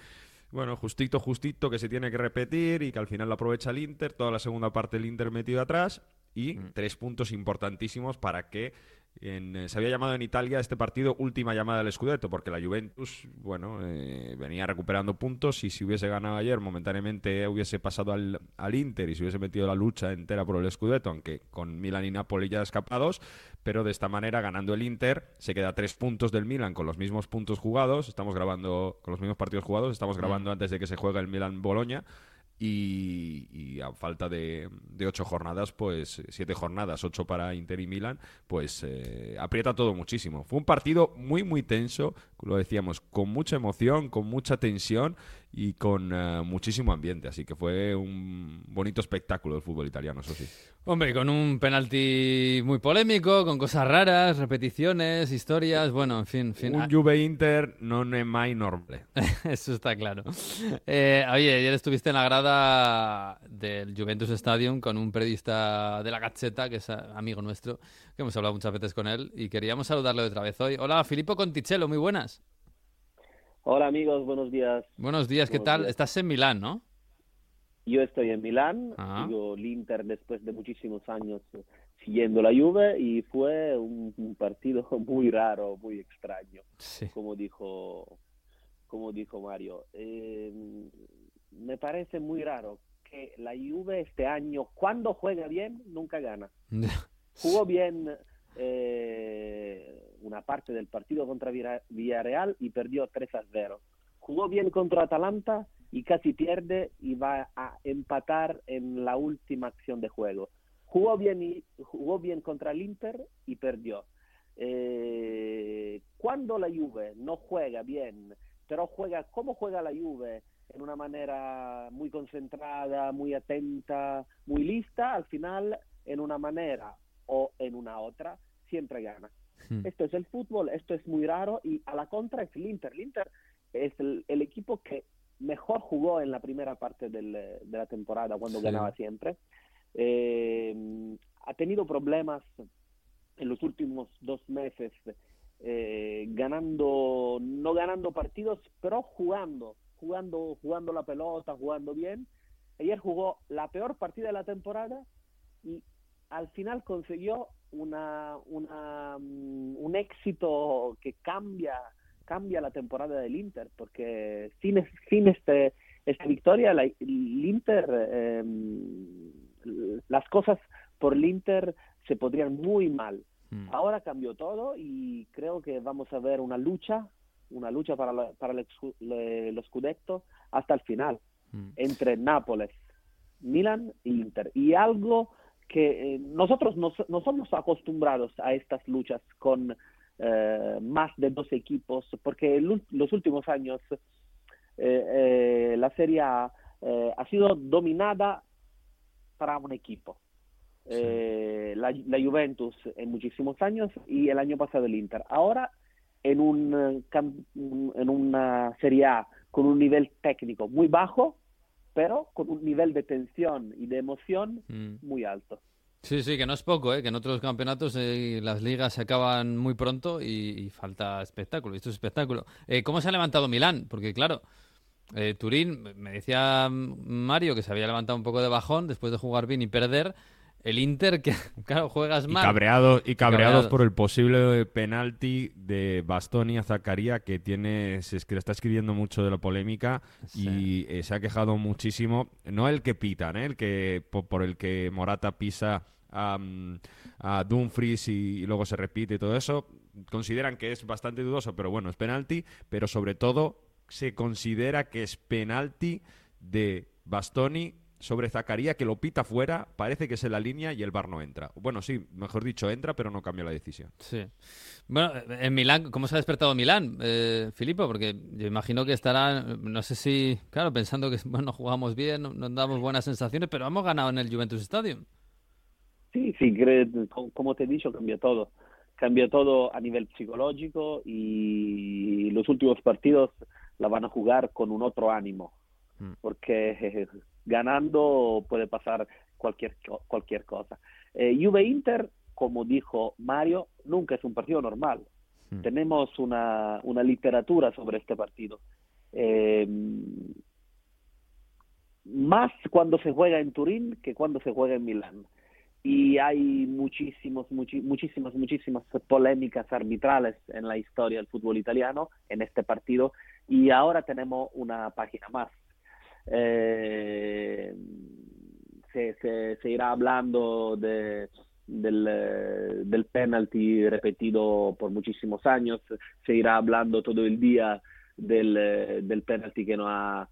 bueno, justito, justito, que se tiene que repetir y que al final lo aprovecha el Inter, toda la segunda parte el Inter metido atrás y tres puntos importantísimos para que en- eh, se había llamado en Italia este partido última llamada del Scudetto, porque la Juventus, bueno, eh, venía recuperando puntos y si hubiese ganado ayer, momentáneamente hubiese pasado al, al Inter y se hubiese metido la lucha entera por el Scudetto, aunque con Milan y Napoli ya escapados, pero de esta manera, ganando el Inter, se queda a tres puntos del Milan con los mismos puntos jugados, estamos grabando con los mismos partidos jugados, estamos grabando antes de que se juegue el Milan-Boloña, y, y a falta de, ocho jornadas, pues siete jornadas, ocho para Inter y Milan, pues eh, aprieta todo muchísimo. Fue un partido muy, muy tenso, lo decíamos, con mucha emoción, con mucha tensión y con eh, muchísimo ambiente. Así que fue un bonito espectáculo del fútbol italiano, eso sí. Hombre, con un penalti muy polémico, con cosas raras, repeticiones, historias, bueno, en fin, fin. Un Juve Inter non è mai normale. [LAUGHS] Eso está claro. Eh, oye, ayer estuviste en la grada del Juventus Stadium con un periodista de la Gazzetta, que es amigo nuestro, que hemos hablado muchas veces con él, y queríamos saludarle otra vez hoy. Hola, Filippo Conticello, muy buenas. Hola amigos, buenos días. Buenos días, ¿qué Buenos tal? días. Estás en Milán, ¿no? Yo estoy en Milán, Ah. sigo el Inter después de muchísimos años eh, siguiendo la Juve y fue un, un partido [LAUGHS] muy raro, muy extraño, como dijo como dijo Mario. Eh, me parece muy raro que la Juve este año, cuando juega bien, nunca gana. [LAUGHS] Jugó bien eh, una parte del partido contra Villarreal y perdió 3 a 0. Jugó bien contra Atalanta y casi pierde y va a empatar en la última acción de juego. Jugó bien, y, jugó bien contra el Inter y perdió. Eh, cuando la Juve no juega bien, pero juega como juega la Juve, en una manera muy concentrada, muy atenta, muy lista, al final, en una manera o en una otra, siempre gana. Hmm. Esto es el fútbol, esto es muy raro y a la contra es el Inter. El Inter es el, el equipo que mejor jugó en la primera parte del- de la temporada cuando Sí. ganaba siempre. Eh, ha tenido problemas en los últimos dos meses eh, ganando no ganando partidos pero jugando jugando jugando la pelota jugando bien ayer jugó la peor partida de la temporada y al final consiguió una, una, mm, un éxito que cambia cambia la temporada del Inter porque sin, es- sin este esta victoria, la- el Inter, eh, las cosas por el Inter se podrían muy mal. Ahora cambió todo y creo que vamos a ver una lucha, una lucha para, la- para el, lo Scudetto hasta el final, entre Nápoles, Milan e Inter. Y algo que eh, nosotros no, no somos acostumbrados a estas luchas con eh, más de dos equipos, porque ul- los últimos años eh, eh, la Serie A ha sido dominada para un equipo. Eh, la, la Juventus en muchísimos años y el año pasado el Inter. Ahora en, un, en una Serie A con un nivel técnico muy bajo, pero con un nivel de tensión y de emoción Mm. muy alto. Sí, sí, que no es poco, ¿eh? que en otros campeonatos eh, las ligas se acaban muy pronto y, y falta espectáculo. y Esto es espectáculo. Eh, ¿Cómo se ha levantado Milán? Porque claro, eh, Turín, me decía Mario que se había levantado un poco de bajón después de jugar bien y perder. El Inter, que [LAUGHS] claro, juegas Y mal. cabreados, y cabreados por el posible penalti de Bastoni a Zacaría, que tiene, se está escribiendo mucho de la polémica y eh, se ha quejado muchísimo. No el que pitan, ¿eh? el que po- por, el que Morata pisa a, mm, a Dumfries y, y luego se repite y todo eso. Consideran que es bastante dudoso, pero bueno, es penalti. Pero sobre todo se considera que es penalti de Bastoni sobre Zacaría, que lo pita fuera, parece que es en la línea y el bar no entra. Bueno, sí, mejor dicho, entra, pero no cambia la decisión. Sí. Bueno, en Milán, ¿cómo se ha despertado Milán, eh, Filipo? Porque yo imagino que estará, no sé si, claro, pensando que [LAUGHS] bueno, jugamos bien, no- nos damos buenas sensaciones, pero hemos ganado en el Juventus Stadium. Sí, sí, como te he dicho, cambió todo. Cambió todo a nivel psicológico y los últimos partidos la van a jugar con un otro ánimo, porque eh, ganando puede pasar cualquier, cualquier cosa. Eh, Juve Inter, como dijo Mario, nunca es un partido normal. Tenemos una, una literatura sobre este partido. Eh, más cuando se juega en Turín que cuando se juega en Milán. Y hay muchísimos, muchi- muchísimas, muchísimas polémicas arbitrales en la historia del fútbol italiano en este partido. Y ahora tenemos una página más. Eh, se, se, se irá hablando de, del, eh, del penalti repetido por muchísimos años, se irá hablando todo el día del, eh, del penalti que no ha,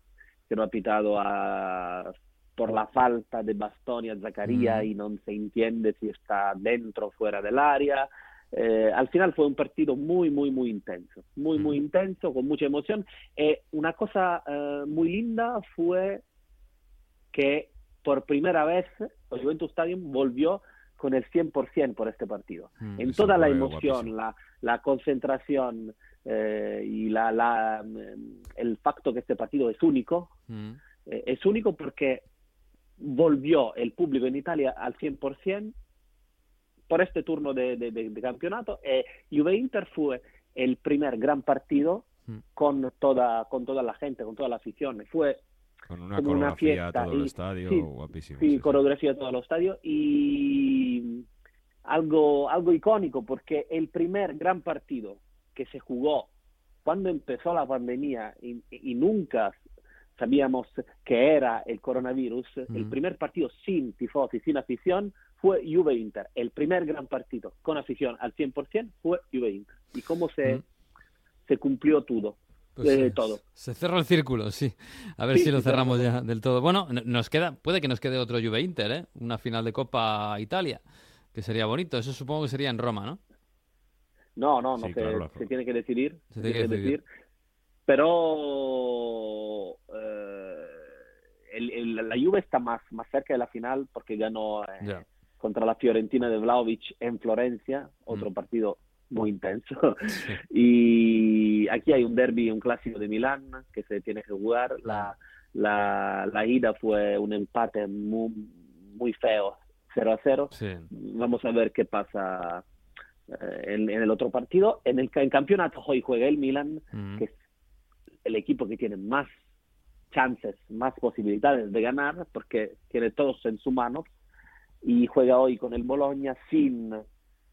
que no ha pitado a, por la falta de Bastoni a Zaccaria Mm. y no se entiende si está dentro o fuera del área. Eh, al final fue un partido muy, muy, muy intenso, muy, muy intenso, con mucha emoción. Eh, una cosa eh, muy linda fue que por primera vez el Juventus Stadium volvió con el 100% por este partido. Mm, en toda la emoción, la, la concentración eh, y la, la, mm, el facto que este partido es único, eh, es único porque volvió el público en Italia al 100% por este turno de, de- de- de campeonato e Juve Inter fue el primer gran partido con toda con toda la gente, con toda la afición. Fue Con una como una coreografía fiesta todo el y- estadio, sí, guapísimo. sí, sí, coreografía todo el estadio y algo algo icónico porque el primer gran partido que se jugó cuando empezó la pandemia y, y nunca sabíamos que era el coronavirus, el Mm. primer partido sin tifosi, sin afición, fue Juve Inter. El primer gran partido con afición al 100% fue Juve Inter. Y cómo se, se cumplió todo. Pues eh, se- todo. Se cerró el círculo, sí. A ver Sí, si lo cerramos ya del todo. Bueno, nos queda, puede que nos quede otro Juve Inter, ¿eh? Una final de Copa Italia, que sería bonito. Eso supongo que sería en Roma, ¿no? No, no, no, Sí, se, claro, la- se tiene que decidir. Se tiene que decidir. Pero eh, el- el- la Juve está más, más cerca de la final porque ganó eh. Contra la Fiorentina de Vlaovic en Florencia, Mm. otro partido muy intenso. [LAUGHS] Y aquí hay un derby, un clásico de Milán que se tiene que jugar. La, la, la ida fue un empate muy, muy feo, 0 a 0. Sí. Vamos a ver qué pasa eh, en, en el otro partido. En el en campeonato hoy juega el Milan, Mm. que es el equipo que tiene más chances, más posibilidades de ganar, porque tiene todos en su mano, y juega hoy con el Bologna sin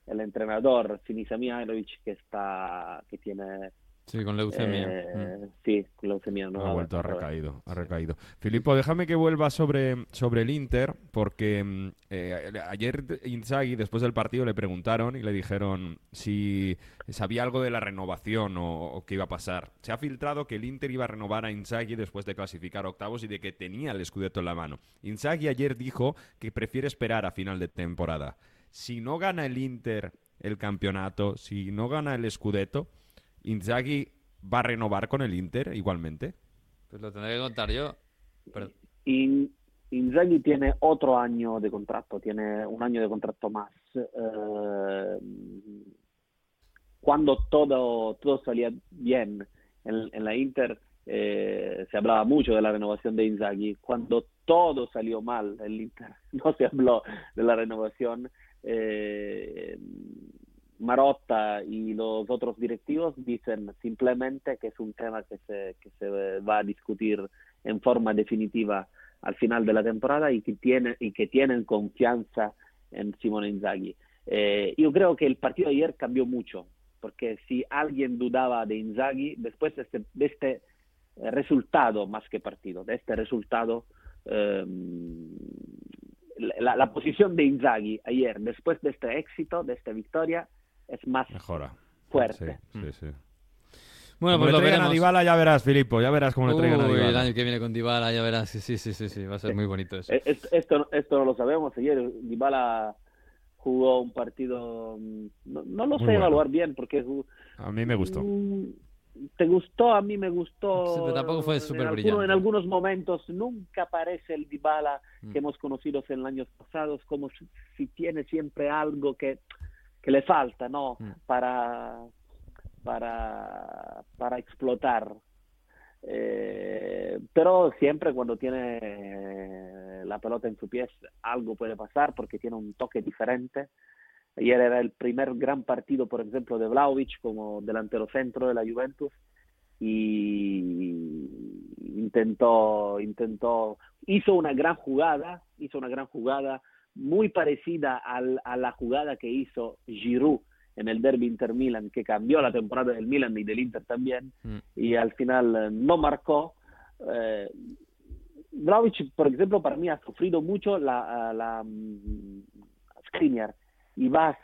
el entrenador Sinisa Mihajlovic, que está, que tiene Sí, con leucemia. Eh, Sí, con leucemia. No ha vuelto, ha recaído, ha recaído. Filippo, déjame que vuelva sobre, sobre el Inter, porque mm, eh, ayer Inzaghi, después del partido, le preguntaron y le dijeron si sabía algo de la renovación o, o qué iba a pasar. Se ha filtrado que el Inter iba a renovar a Inzaghi después de clasificar octavos y de que tenía el Scudetto en la mano. Inzaghi ayer dijo que prefiere esperar a final de temporada. Si no gana el Inter el campeonato, si no gana el Scudetto, Inzaghi va a renovar con el Inter igualmente. Pues lo tendré que contar yo. Pero- In- Inzaghi tiene otro año de contrato, tiene un año de contrato más. Eh, cuando todo, todo salía bien en, en la Inter, eh, se hablaba mucho de la renovación de Inzaghi. Cuando todo salió mal en el Inter, [LAUGHS] no se habló de la renovación. Eh, Marotta y los otros directivos dicen simplemente que es un tema que se, que se va a discutir en forma definitiva al final de la temporada y que, tiene, y que tienen confianza en Simone Inzaghi. Eh, yo creo que el partido de ayer cambió mucho, porque si alguien dudaba de Inzaghi, después de este, este eh, resultado, más que partido, de este resultado, la, la posición de Inzaghi ayer, después de este éxito, de esta victoria, es más Mejora. fuerte. Sí, sí, sí. Bueno, Como pues lo traigan veremos. a Dybala, ya verás, Filippo, ya verás cómo le traigan a Uy, el Dybala. año que viene con Dybala, ya verás. Sí, sí, sí, sí, sí, va a ser muy bonito eso. Eh, es- Esto, esto no lo sabemos. Ayer Dybala jugó un partido, no, no lo Muy sé bueno. evaluar bien porque A mí me gustó. Mm, ¿Te gustó? A mí me gustó. Sí, pero tampoco fue súper alguno- brillante. En algunos momentos nunca aparece el Dybala Mm. que hemos conocido en los años pasados, como si, si tiene siempre algo que, que le falta, ¿no? Mm. Para, para, para explotar. Eh, pero siempre cuando tiene la pelota en su pies algo puede pasar porque tiene un toque diferente. Ayer era el primer gran partido, por ejemplo, de Vlaovic como delantero centro de la Juventus y intentó, intentó, hizo una gran jugada, hizo una gran jugada muy parecida al- a la jugada que hizo Giroud en el derby Inter Milan, que cambió la temporada del Milan y del Inter también, Mm. y al final eh, no marcó. Eh, Vlahovic, por ejemplo, para mí ha sufrido mucho la, la mm, Skriniar y va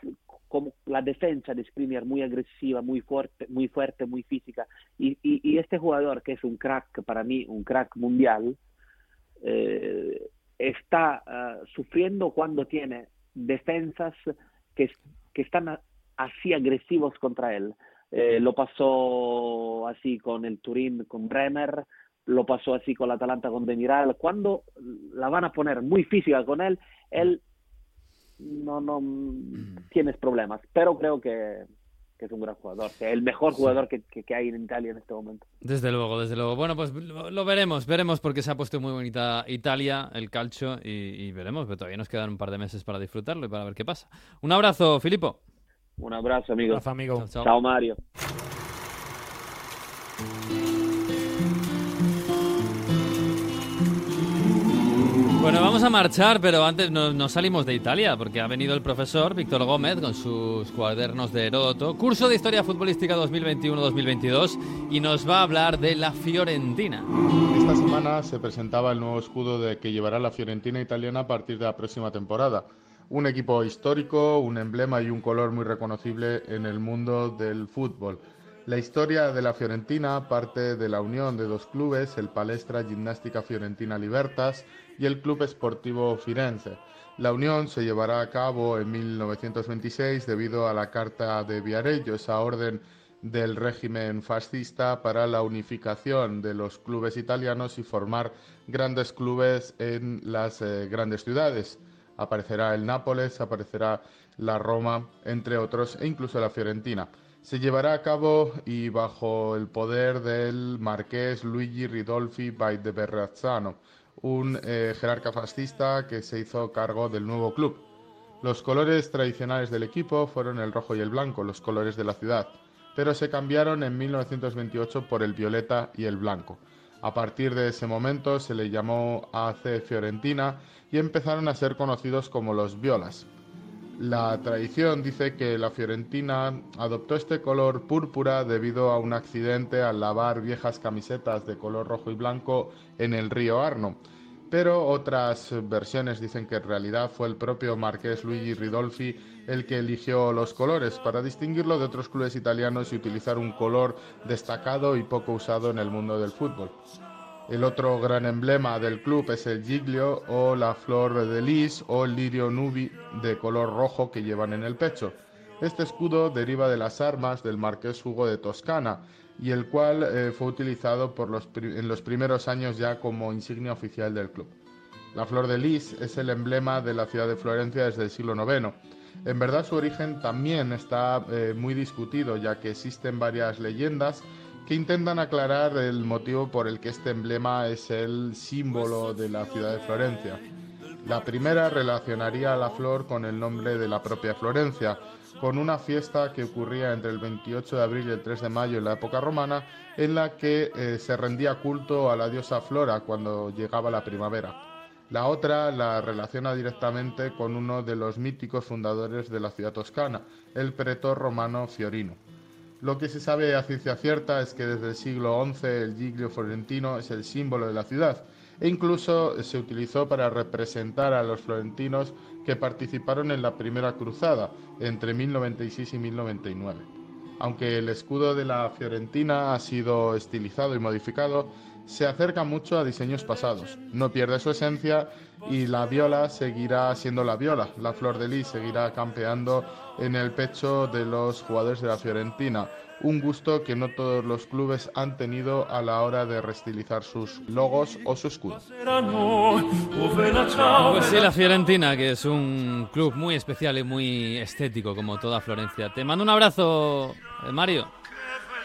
como la defensa de Skriniar muy agresiva, muy fuerte, muy fuerte, muy física. Y, y, y este jugador que es un crack, para mí, un crack mundial, eh, está ah, sufriendo cuando tiene defensas que, que están así agresivos contra él. Eh, lo pasó así con el Turín, con Bremer, lo pasó así con la Atalanta con Demiral. Cuando la van a poner muy física con él, él no, no tienes problemas. Pero creo que, que es un gran jugador, que es el mejor jugador que, que- que hay en Italia en este momento. Desde luego, desde luego. Bueno, pues lo, lo veremos, veremos porque se ha puesto muy bonita Italia, el calcio, y, y veremos, pero todavía nos quedan un par de meses para disfrutarlo y para ver qué pasa. Un abrazo, Filipo. Un abrazo, amigo. Abrazo, amigo. Chao, chao. Chao, Mario. Vamos a marchar, pero antes no, salimos de Italia, porque ha venido el profesor Víctor Gómez con sus cuadernos de Heródoto, curso de Historia Futbolística 2021-2022, y nos va a hablar de la Fiorentina. Esta semana se presentaba el nuevo escudo de que llevará la Fiorentina italiana a partir de la próxima temporada. Un equipo histórico, un emblema y un color muy reconocible en el mundo del fútbol. La historia de la Fiorentina parte de la unión de dos clubes, el Palestra Gimnástica Fiorentina Libertas y el Club Esportivo Firenze. La unión se llevará a cabo en 1926 debido a la Carta de Viareggio, esa orden del régimen fascista para la unificación de los clubes italianos y formar grandes clubes en las eh, grandes ciudades. Aparecerá el Nápoles, aparecerá la Roma, entre otros, e incluso la Fiorentina. Se llevará a cabo y bajo el poder del marqués Luigi Ridolfi by de Berrazzano, un eh, jerarca fascista que se hizo cargo del nuevo club. Los colores tradicionales del equipo fueron el rojo y el blanco, los colores de la ciudad, pero se cambiaron en 1928 por el violeta y el blanco. A partir de ese momento se le llamó AC Fiorentina y empezaron a ser conocidos como los Violas. La tradición dice que la Fiorentina adoptó este color púrpura debido a un accidente al lavar viejas camisetas de color rojo y blanco en el río Arno. Pero otras versiones dicen que en realidad fue el propio marqués Luigi Ridolfi el que eligió los colores para distinguirlo de otros clubes italianos y utilizar un color destacado y poco usado en el mundo del fútbol. El otro gran emblema del club es el giglio o la flor de lis o el lirio nubi de color rojo que llevan en el pecho. Este escudo deriva de las armas del marqués Hugo de Toscana y el cual eh, fue utilizado por los en los primeros años ya como insignia oficial del club. La flor de lis es el emblema de la ciudad de Florencia desde el siglo IX. En verdad su origen también está eh, muy discutido ya que existen varias leyendas que intentan aclarar el motivo por el que este emblema es el símbolo de la ciudad de Florencia. La primera relacionaría a la flor con el nombre de la propia Florencia, con una fiesta que ocurría entre el 28 de abril y el 3 de mayo en la época romana, en la que eh, se rendía culto a la diosa Flora cuando llegaba la primavera. La otra la relaciona directamente con uno de los míticos fundadores de la ciudad toscana, el pretor romano Fiorino. Lo que se sabe a ciencia cierta es que desde el siglo XI el giglio florentino es el símbolo de la ciudad e incluso se utilizó para representar a los florentinos que participaron en la primera cruzada entre 1096 y 1099. Aunque el escudo de la Fiorentina ha sido estilizado y modificado, se acerca mucho a diseños pasados. No pierde su esencia y la viola seguirá siendo la viola. La flor de lis seguirá campeando en el pecho de los jugadores de la Fiorentina. Un gusto que no todos los clubes han tenido a la hora de restilizar sus logos o su escudo. Pues sí, la Fiorentina, que es un club muy especial y muy estético, como toda Florencia. Te mando un abrazo, eh, Mario.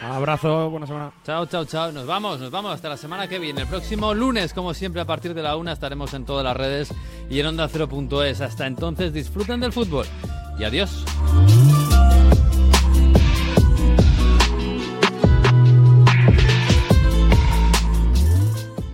Abrazo, buena semana. Chao, chao, chao. Nos vamos, nos vamos hasta la semana que viene. El próximo lunes, como siempre, a partir de la una estaremos en todas las redes y en onda0.es. Hasta entonces, disfruten del fútbol y adiós.